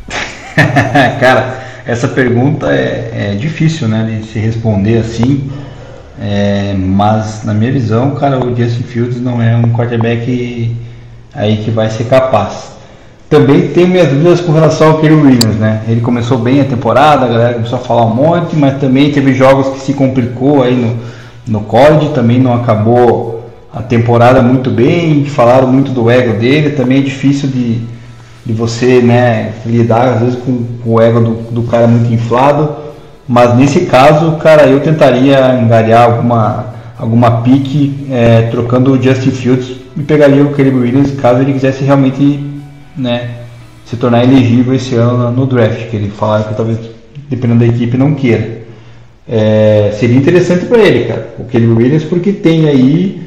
S2: Cara, essa pergunta é, é, difícil né, de se responder assim. É, mas na minha visão, cara, o Justin Fields não é um quarterback aí que vai ser capaz. Também tenho minhas dúvidas com relação ao Kerry Williams, né? Ele começou bem a temporada, a galera começou a falar um monte, mas também teve jogos que se complicou aí no, no college, também não acabou a temporada muito bem, falaram muito do ego dele, também é difícil de, de você né, lidar às vezes com, com o ego do, do, cara muito inflado, mas nesse caso, cara, eu tentaria engarear alguma, alguma pique é, trocando o Justin Fields e pegaria o Caleb Williams caso ele quisesse realmente né, se tornar elegível esse ano no draft, que ele falaram que talvez, dependendo da equipe, não queira. É, seria interessante para ele, cara, o Caleb Williams, porque tem aí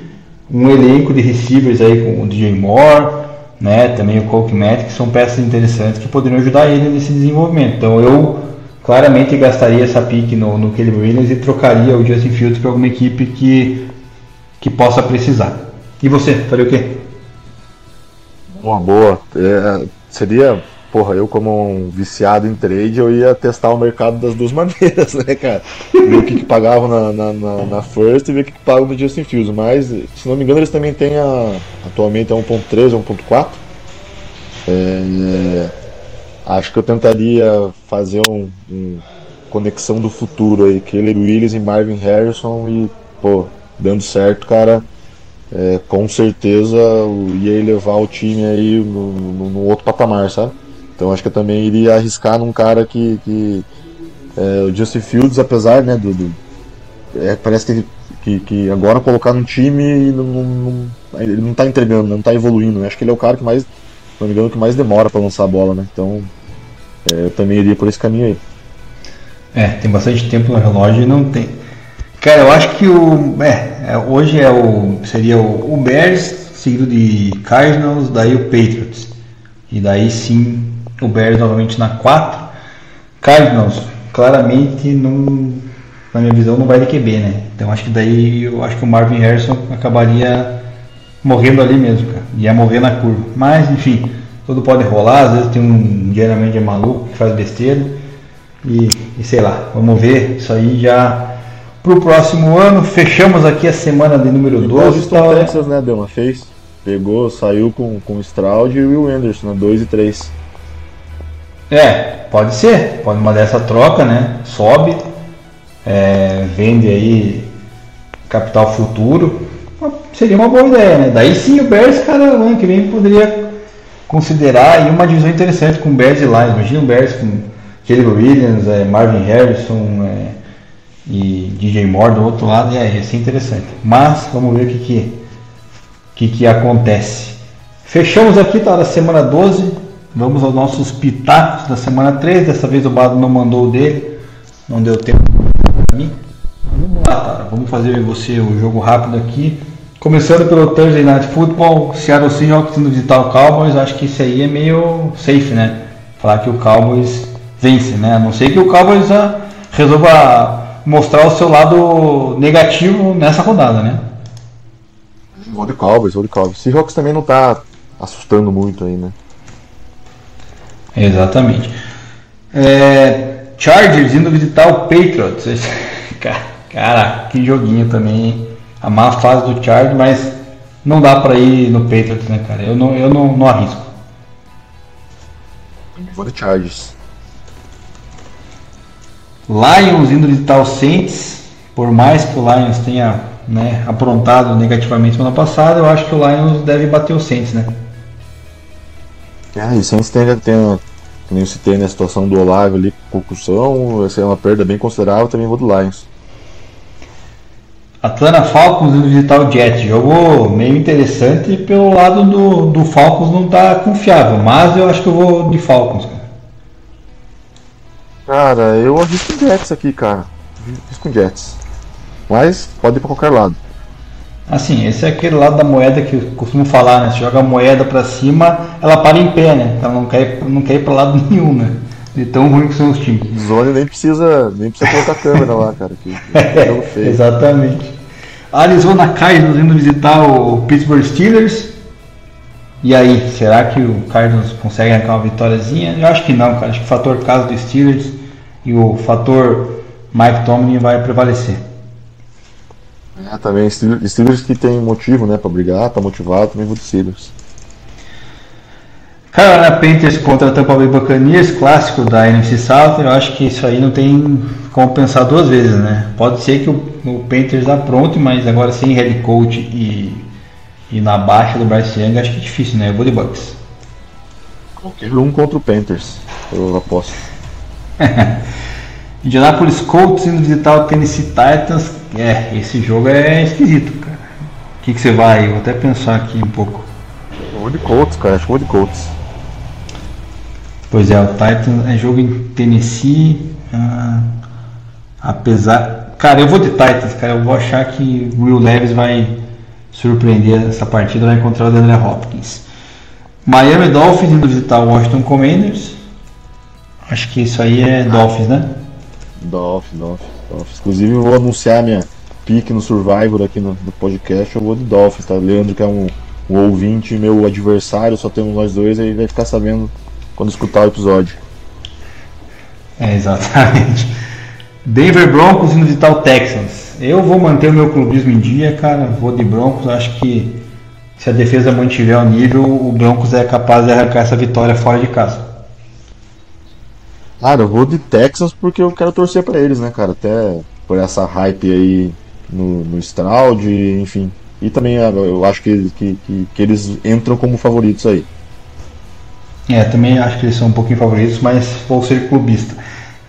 S2: um elenco de receivers aí com o DJ Moore, né, também o Cole Matt, que são peças interessantes que poderiam ajudar ele nesse desenvolvimento. Então eu claramente gastaria essa pique no, no Williams e trocaria o Justin Fields para alguma equipe que, que possa precisar. E você, faria o quê?
S3: Uma boa. É, seria, porra, eu como um viciado em trade, eu ia testar o mercado das duas maneiras, né, cara? Ver o que, que pagavam na, na, na, na, First e ver o que, que pagam no Justin Fields. Mas, se não me engano, eles também têm a. Atualmente é 1.3 ou 1.4. É, é, acho que eu tentaria fazer um, um conexão do futuro aí, Keller Willis e Marvin Harrison e, pô, dando certo, cara é, com certeza ia elevar o time aí no, no, no, outro patamar, sabe? Então acho que eu também iria arriscar num cara que, que é, o Justin Fields, apesar né, do, do é, parece que, que, que, agora colocar num time não, não, ele não está entregando, não está evoluindo. Acho que ele é o cara que mais, se não me engano, que mais demora para lançar a bola, né? Então é, eu também iria por esse caminho aí.
S2: É, tem bastante tempo no relógio e não tem. Cara, eu acho que o. É, é, hoje é o. Seria o, o Bears, seguido de Cardinals, daí o Patriots. E daí sim o Bears novamente na 4. Cardinals, claramente não. Na minha visão não vai de QB, né? Então acho que daí eu acho que o Marvin Harrison acabaria morrendo ali mesmo, cara. Ia morrer na curva. Mas enfim, tudo pode rolar, às vezes tem um geralmente é maluco que faz besteira. E, e sei lá, vamos ver, isso aí já para o próximo ano. Fechamos aqui a semana de número 12.
S3: O Texas, né, Delma? Fez. Pegou, saiu com, com o Stroud e o Will Anderson, 2 né, e 3.
S2: É, pode ser. Pode mandar essa troca, né? Sobe, é, vende aí capital futuro. Seria uma boa ideia, né? Daí sim o Bears, cara, o ano que vem poderia considerar aí uma divisão interessante com Bears e Lions. Imagina o Bears com Caleb Williams, é, Marvin Harrison, é, e DJ Moore do outro lado, e aí, ia ser interessante. Mas vamos ver o que, que, que, que acontece. Fechamos aqui, tá? Da semana 12. Vamos aos nossos pitacos da semana 3. Dessa vez o Bado não mandou o dele, não deu tempo para mim. Vamos lá, tá? Vamos fazer você o jogo rápido aqui. Começando pelo Thursday Night Football, Seattle Seahawks indo visitar o Cowboys, acho que isso aí é meio safe, né? Falar que o Cowboys vence, né? A não ser que o Cowboys ah, resolva mostrar o seu lado negativo nessa rodada, né?
S3: Vou de Cowboys, vou de Cowboys. Seahawks também não tá assustando muito aí, né?
S2: Exatamente. É, Chargers indo visitar o Patriots. Cara, que joguinho também. a má fase do Chargers, mas não dá para ir no Patriots, né, cara? Eu não, eu não, não arrisco.
S3: Vou de Chargers.
S2: Lions indo visitar o Saints, por mais que o Lions tenha né, aprontado negativamente semana passada, eu acho que o Lions deve bater o Saints, né?
S3: É, e o Saints tem, tem nem eu citei na situação do Olavo ali com concussão, essa é uma perda bem considerável, também vou do Lions.
S2: Atlanta Falcons indo visitar o Jets, jogo meio interessante pelo lado do, do Falcons não tá confiável, mas eu acho que eu vou de Falcons, cara.
S3: Cara, eu arrisco Jets aqui, cara. Arrisco Jets. Mas pode ir pra qualquer lado.
S2: Assim, esse é aquele lado da moeda que eu costumo falar, né? Se joga a moeda para cima, ela para em pé, né? Ela não quer, não quer ir para lado nenhum, né? De tão ruim que são os times.
S3: Zone nem precisa, nem precisa colocar câmera lá, cara. Que, que
S2: é, feio. Exatamente. Arizona Cardinals indo visitar o Pittsburgh Steelers. E aí, será que o Cardinals consegue arrancar uma vitóriazinha? Eu acho que não, cara. Acho que o fator caso do Steelers e o fator Mike Tomlin vai prevalecer.
S3: É, também Steelers, Steelers que tem motivo, né, para brigar, tá motivado, também vou de Steelers.
S2: Carolina Panthers contra Tampa Bay Buccaneers, clássico da NFC South, eu acho que isso aí não tem como pensar duas vezes, né? Pode ser que o, o Panthers apronte, mas agora sem head coach e, e na baixa do Bryce Young, acho que é difícil, né? Eu vou de Bucks.
S3: Qualquer um contra o Panthers, eu aposto.
S2: Indianapolis Colts indo visitar o Tennessee Titans. É, esse jogo é esquisito, cara. O que, que você vai? Eu vou até pensar aqui um pouco.
S3: vou de Colts, cara. Acho que vou de Colts.
S2: Pois é, o Titans é jogo em Tennessee. Ah, apesar. Cara, eu vou de Titans, cara. Eu vou achar que o Will Levis vai surpreender essa partida, vai encontrar o Daniel Hopkins. Miami Dolphins indo visitar o Washington Commanders. Acho que isso aí é Dolphins, né?
S3: Dolphins, Dolphins, Dolphins. Inclusive eu vou anunciar minha pique no Survivor aqui no, no, podcast, eu vou de Dolphins, tá? Leandro que é um, um ouvinte, meu adversário, só temos nós dois, aí vai ficar sabendo quando escutar o episódio.
S2: É, exatamente. Denver Broncos indo visitar o Texans. Eu vou manter o meu clubismo em dia, cara. Vou de Broncos. Acho que se a defesa mantiver o nível, o Broncos é capaz de arrancar essa vitória fora de casa.
S3: Cara, eu vou de Texas porque eu quero torcer para eles, né, cara? Até por essa hype aí no, no Stroud, enfim. E também ah, eu acho que, que, que, que, eles entram como favoritos aí.
S2: É, também acho que eles são um pouquinho favoritos, mas vou ser clubista.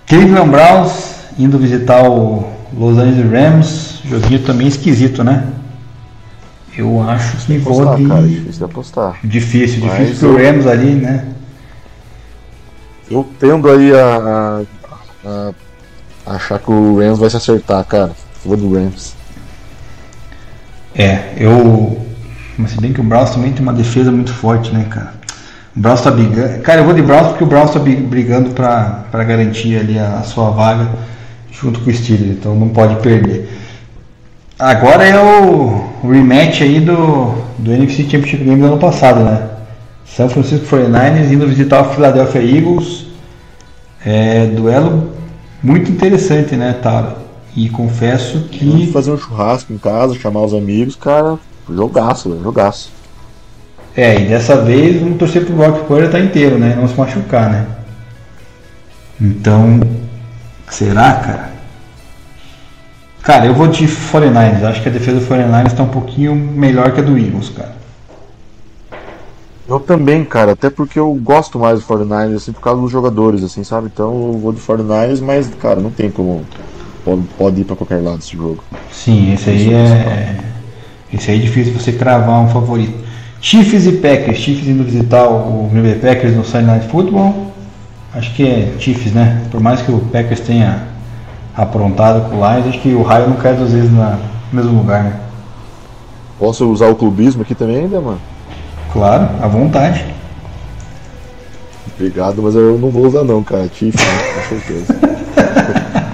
S2: Cleveland Browns indo visitar o Los Angeles Rams, joguinho também esquisito, né? Eu acho que vou
S3: de... Cara, difícil de apostar.
S2: Difícil, difícil mas pro eu... Rams ali, né?
S3: Eu tendo aí a, a, a, achar que o Rams vai se acertar, cara. Vou do Rams.
S2: É, eu. Mas se bem que o Browns também tem uma defesa muito forte, né, cara? O Browns tá brigando. Cara, eu vou de Browns porque o Browns tá brigando pra, pra garantir ali a, a sua vaga junto com o Steelers, então não pode perder. Agora é o rematch aí do, do NFC Championship Game do ano passado, né? São Francisco 49ers indo visitar o Philadelphia Eagles. É, duelo muito interessante, né, Tara? E confesso que. Vamos
S3: fazer um churrasco em casa, chamar os amigos, cara, jogaço, jogaço.
S2: É, e dessa vez vamos torcer pro Brock Purdy estar tá inteiro, né? Não se machucar, né? Então, será, cara? Cara, eu vou de 49ers. Acho que a defesa do 49ers está um pouquinho melhor que a do Eagles, cara.
S3: Eu também, cara, até porque eu gosto mais do 49ers, assim, por causa dos jogadores, assim, sabe? Então eu vou do 49ers, mas, cara, não tem como. Pode, pode ir pra qualquer lado esse jogo.
S2: Sim, esse aí é. Esse aí é difícil você cravar um favorito. Chiefs e Packers. Chiefs indo visitar o Green Bay Packers no Sunday Night Football. Acho que é Chiefs, né? Por mais que o Packers tenha aprontado com o Lions, acho que o raio não cai duas vezes no mesmo lugar, né?
S3: Posso usar o clubismo aqui também ainda, mano?
S2: Claro, à vontade.
S3: Obrigado, mas eu não vou usar não, cara. Tiff, com certeza.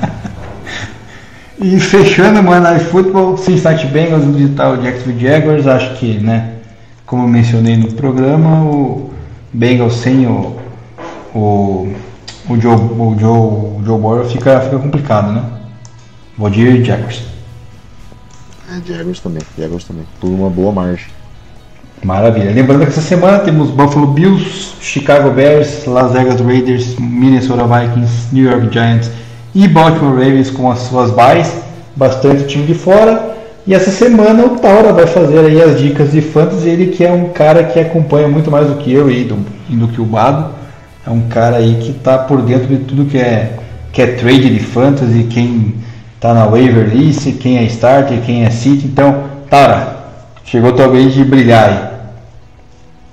S2: e fechando o Monday Football, Cincinnati Bengals no digital Jacksonville Jaguars, acho que, né, como eu mencionei no programa, o Bengals sem o, o, o Joe, o Joe, o Joe Burrow fica, fica complicado, né? Vou de Jaguars.
S3: É, Jaguars também, Jaguars também, por uma boa margem.
S2: Maravilha. Lembrando que essa semana temos Buffalo Bills, Chicago Bears, Las Vegas Raiders, Minnesota Vikings, New York Giants e Baltimore Ravens com as suas buys. Bastante time de fora. E essa semana o Taura vai fazer aí as dicas de fantasy. Ele que é um cara que acompanha muito mais do que eu e do, do que o Bado. É um cara aí que está por dentro de tudo que é, que é trade de fantasy, quem está na waiver list, quem é starter, quem é city. Então, Taura, chegou tua vez de brilhar aí.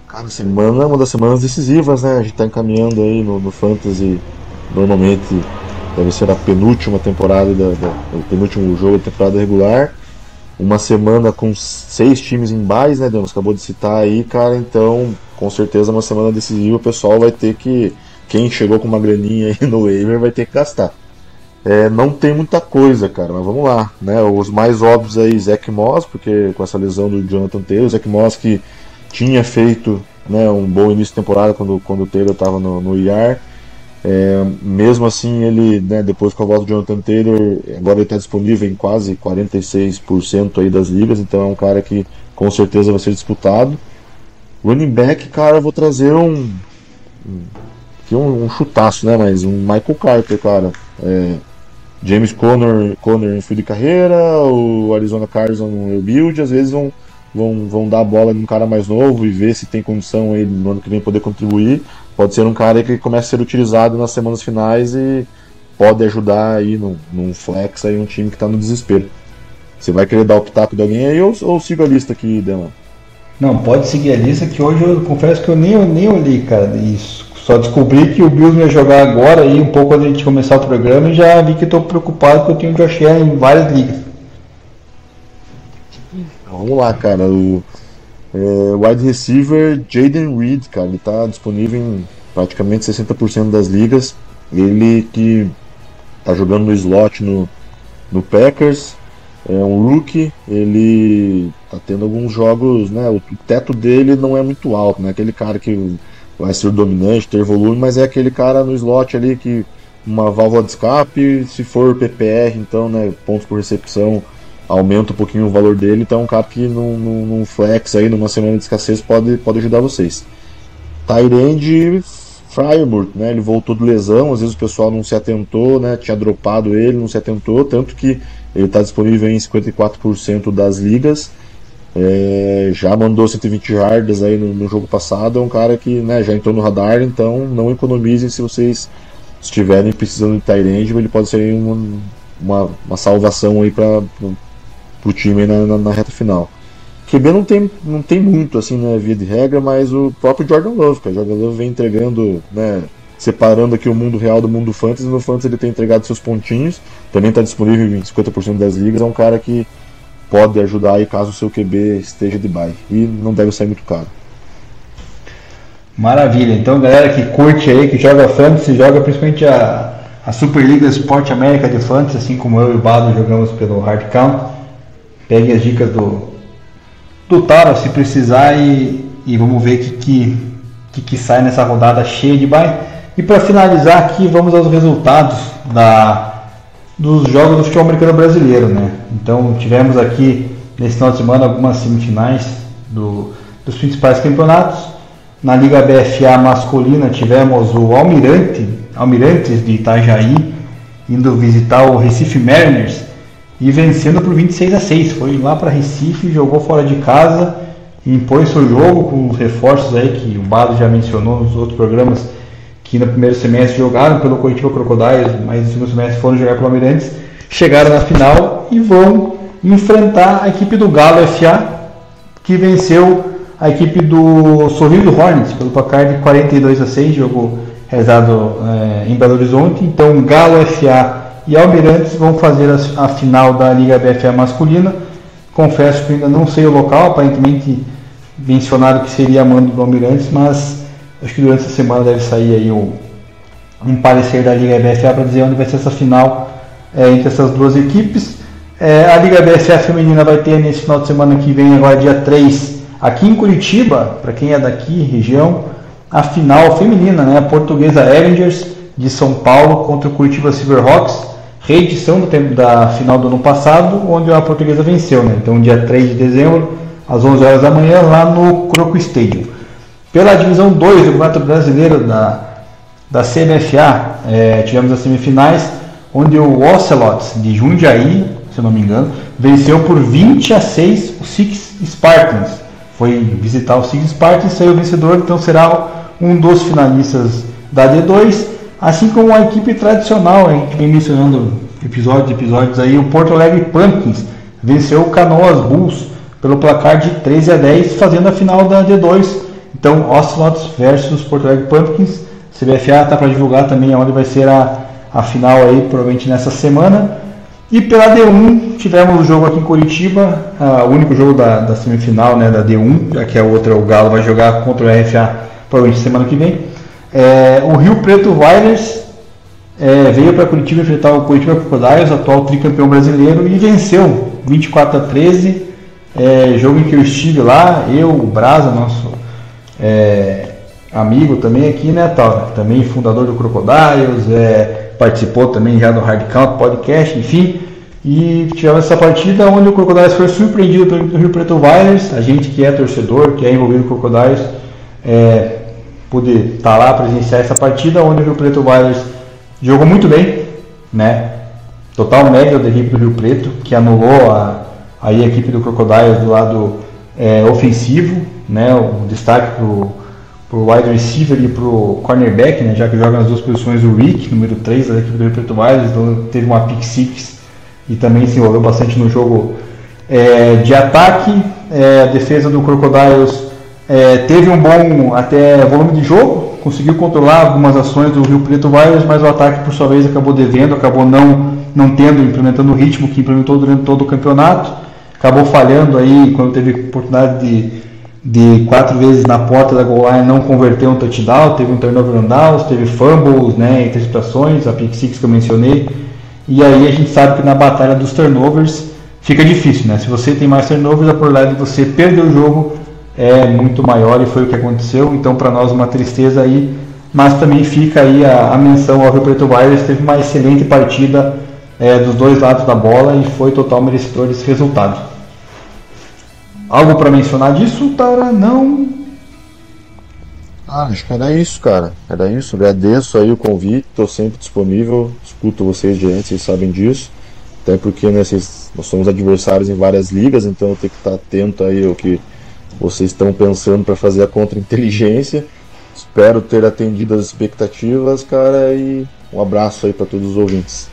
S3: Cada semana é uma das semanas decisivas, né? A gente está encaminhando aí no, no Fantasy, normalmente deve ser a penúltima temporada, da, da, o penúltimo jogo da temporada regular. Uma semana com seis times em base, né, Deus? Acabou de citar aí, cara. Então, com certeza, uma semana decisiva. O pessoal vai ter que. Quem chegou com uma graninha aí no waiver vai ter que gastar. É, não tem muita coisa, cara, mas vamos lá. Né? Os mais óbvios aí, Zach Moss, porque com essa lesão do Jonathan Taylor, Zach Moss que tinha feito né, um bom início de temporada quando, quando o Taylor estava no, no IR. É, mesmo assim, ele, né, depois com a volta do Jonathan Taylor, agora ele está disponível em quase 46% aí das ligas, então é um cara que com certeza vai ser disputado. Running back, cara, eu vou trazer um, um, um, chutaço, né, mas um Michael Carter, cara. É, James Conner, Conner em fio de carreira, o Arizona Cardinals no rebuild, às vezes vão vão, vão dar a bola num cara mais novo e ver se tem condição aí no ano que vem poder contribuir. Pode ser um cara que comece a ser utilizado nas semanas finais e pode ajudar aí num, num flex aí um time que está no desespero. Você vai querer dar o pitaco de alguém aí ou, ou siga a lista aqui, Delan?
S2: Não, pode seguir a lista que hoje eu confesso que eu nem, nem olhei, cara. Isso. Só descobri que o Bills ia jogar agora aí, um pouco antes de começar o programa, e já vi que estou preocupado porque eu tenho Josh Allen em várias ligas.
S3: Vamos lá, cara. O é, wide receiver Jaden Reed, cara, ele tá disponível em praticamente 60% das ligas. Ele que tá jogando no slot no, no Packers, é um rookie, ele tá tendo alguns jogos, né? O teto dele não é muito alto, né? Aquele cara que vai ser dominante, ter volume, mas é aquele cara no slot ali que uma válvula de escape, se for PPR, então, né, pontos por recepção, aumenta um pouquinho o valor dele, então é um cara que num, num, flex aí, numa semana de escassez, pode, pode ajudar vocês. Tyrande Fryermuth, né? Ele voltou de lesão, às vezes o pessoal não se atentou, né? Tinha dropado ele, não se atentou, tanto que ele está disponível em 54% das ligas. É, já mandou 120 yardas aí no, no, jogo passado, é um cara que né, já entrou no radar, então não economizem se vocês estiverem precisando de Tyrande, ele pode ser uma, uma, uma salvação aí para pro time na, na, na, reta final. QB não tem, não tem muito assim na né, via de regra, mas o próprio Jordan Love, cara. Jordan Love vem entregando, né, separando aqui o mundo real do mundo fantasy. No fantasy ele tem entregado seus pontinhos, também está disponível em 50% das ligas. É um cara que pode ajudar aí caso o seu QB esteja de bye e não deve sair muito caro.
S2: Maravilha, então galera que curte aí, que joga fantasy, joga principalmente a, a Superliga Sport América de Fantasy, assim como eu e o Bado jogamos pelo Hard Count Pegue as dicas do, do Taro se precisar e, e vamos ver o que, que, que, que, sai nessa rodada cheia de bye. E para finalizar aqui, vamos aos resultados da, dos jogos do futebol americano brasileiro. Né? Então tivemos aqui nesse final de semana algumas semifinais do, dos principais campeonatos. Na Liga BFA masculina tivemos o Almirante, Almirantes de Itajaí indo visitar o Recife Mariners e vencendo por 26 a 6. Foi lá para Recife, jogou fora de casa, impôs seu jogo com os reforços aí que o Bado já mencionou nos outros programas que no primeiro semestre jogaram pelo Curitiba Crocodiles, mas no segundo semestre foram jogar pelo Almirantes, chegaram na final e vão enfrentar a equipe do Galo FA, que venceu a equipe do Sorriso Hornets pelo placar de 42 a 6, jogo realizado é, em Belo Horizonte. Então, Galo FA e Almirantes vão fazer a, a final da Liga BFA masculina. Confesso que ainda não sei o local, aparentemente mencionado que seria a mando do Almirantes, mas acho que durante essa semana deve sair aí o, um parecer da Liga BFA para dizer onde vai ser essa final é, entre essas duas equipes. É, a Liga BFA feminina vai ter nesse final de semana que vem, agora dia 3, aqui em Curitiba, para quem é daqui, região, a final feminina, né? A portuguesa Erringers de São Paulo contra o Curitiba Silverhawks reedição do da final do ano passado, onde a portuguesa venceu, né? Então, dia 3 de dezembro, às 11 horas da manhã, lá no Croco Stadium. Pela divisão 2 do Campeonato Brasileiro da, da CBFA, é, tivemos as semifinais, onde o Ocelots de Jundiaí, se eu não me engano, venceu por 20 a 6 o Six Spartans. Foi visitar o Six Spartans, saiu vencedor, então será um dos finalistas da D2 Assim como a equipe tradicional, a gente vem mencionando episódios e episódios aí, o Porto Alegre Pumpkins venceu o Canoas Bulls pelo placar de 13 a 10, fazendo a final da D2. Então, Ocelots versus Porto Alegre Pumpkins. CBFA está para divulgar também onde vai ser a, a final aí, provavelmente nessa semana. E pela D1, tivemos o jogo aqui em Curitiba, o único jogo da, da semifinal né, da D1, já que a outra, o Galo vai jogar contra o RFA provavelmente semana que vem. É, o Rio Preto Wilders é, veio para Curitiba enfrentar o Curitiba Crocodiles, atual tricampeão brasileiro, e venceu 24 a 13. É, jogo em que eu estive lá, eu, o Brasa, nosso é, amigo também aqui, né, tal, também fundador do Crocodiles, é, participou também já do Hard Count Podcast, enfim. E tivemos essa partida onde o Crocodiles foi surpreendido pelo Rio Preto Wilders. A gente que é torcedor, que é envolvido com o Crocodiles, é, pude estar tá lá presenciar essa partida onde o Rio Preto Wilders jogou muito bem, né? Total média da equipe do Rio Preto, que anulou a, a equipe do Crocodiles do lado é, ofensivo, né? O destaque para o wide receiver e para o cornerback, né? Já que joga nas duas posições o Rick, número 3 da equipe do Wilders, então teve uma pick six e também se envolveu bastante no jogo é, de ataque. É, a defesa do Crocodiles é, teve um bom até volume de jogo, conseguiu controlar algumas ações do Rio Preto Warriors, mas o ataque por sua vez acabou devendo, acabou não, não tendo, implementando o ritmo que implementou durante todo o campeonato, acabou falhando aí quando teve oportunidade de, de quatro vezes na porta da goal line não converter um touchdown, teve um turnover on downs, teve fumbles, né, interceptações, a pick six que eu mencionei, e aí a gente sabe que na batalha dos turnovers fica difícil, né? Se você tem mais turnovers, a probabilidade de você perder o jogo é muito maior e foi o que aconteceu. Então, para nós, uma tristeza aí. Mas também fica aí a, a menção ao Rio Preto. Teve uma excelente partida é, dos dois lados da bola e foi total merecedor desse resultado. Algo para mencionar disso, Tara? Não?
S3: Ah, acho que era isso, cara. Era isso. Agradeço aí o convite, estou sempre disponível. Escuto vocês de antes, vocês sabem disso. Até porque né, vocês, nós somos adversários em várias ligas, então eu tenho que estar atento aí ao que vocês estão pensando para fazer a contra-inteligência. Espero ter atendido as expectativas, cara, e um abraço aí para todos os ouvintes.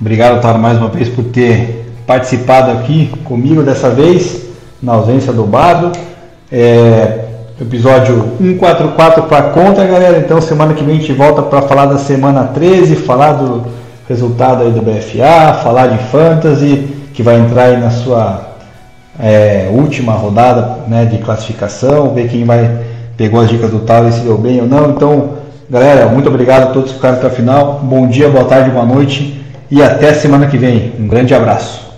S2: Obrigado, Taro, mais uma vez por ter participado aqui comigo dessa vez, na ausência do Bado. É, episódio 144 para conta, galera. Então, semana que vem a gente volta para falar da semana 13, falar do resultado aí do BFA, falar de Fantasy, que vai entrar aí na sua é, última rodada né, de classificação, ver quem vai pegou as dicas do tal e se deu bem ou não. Então, galera, muito obrigado a todos que ficaram até o final. Bom dia, boa tarde, boa noite e até semana que vem. Um grande abraço.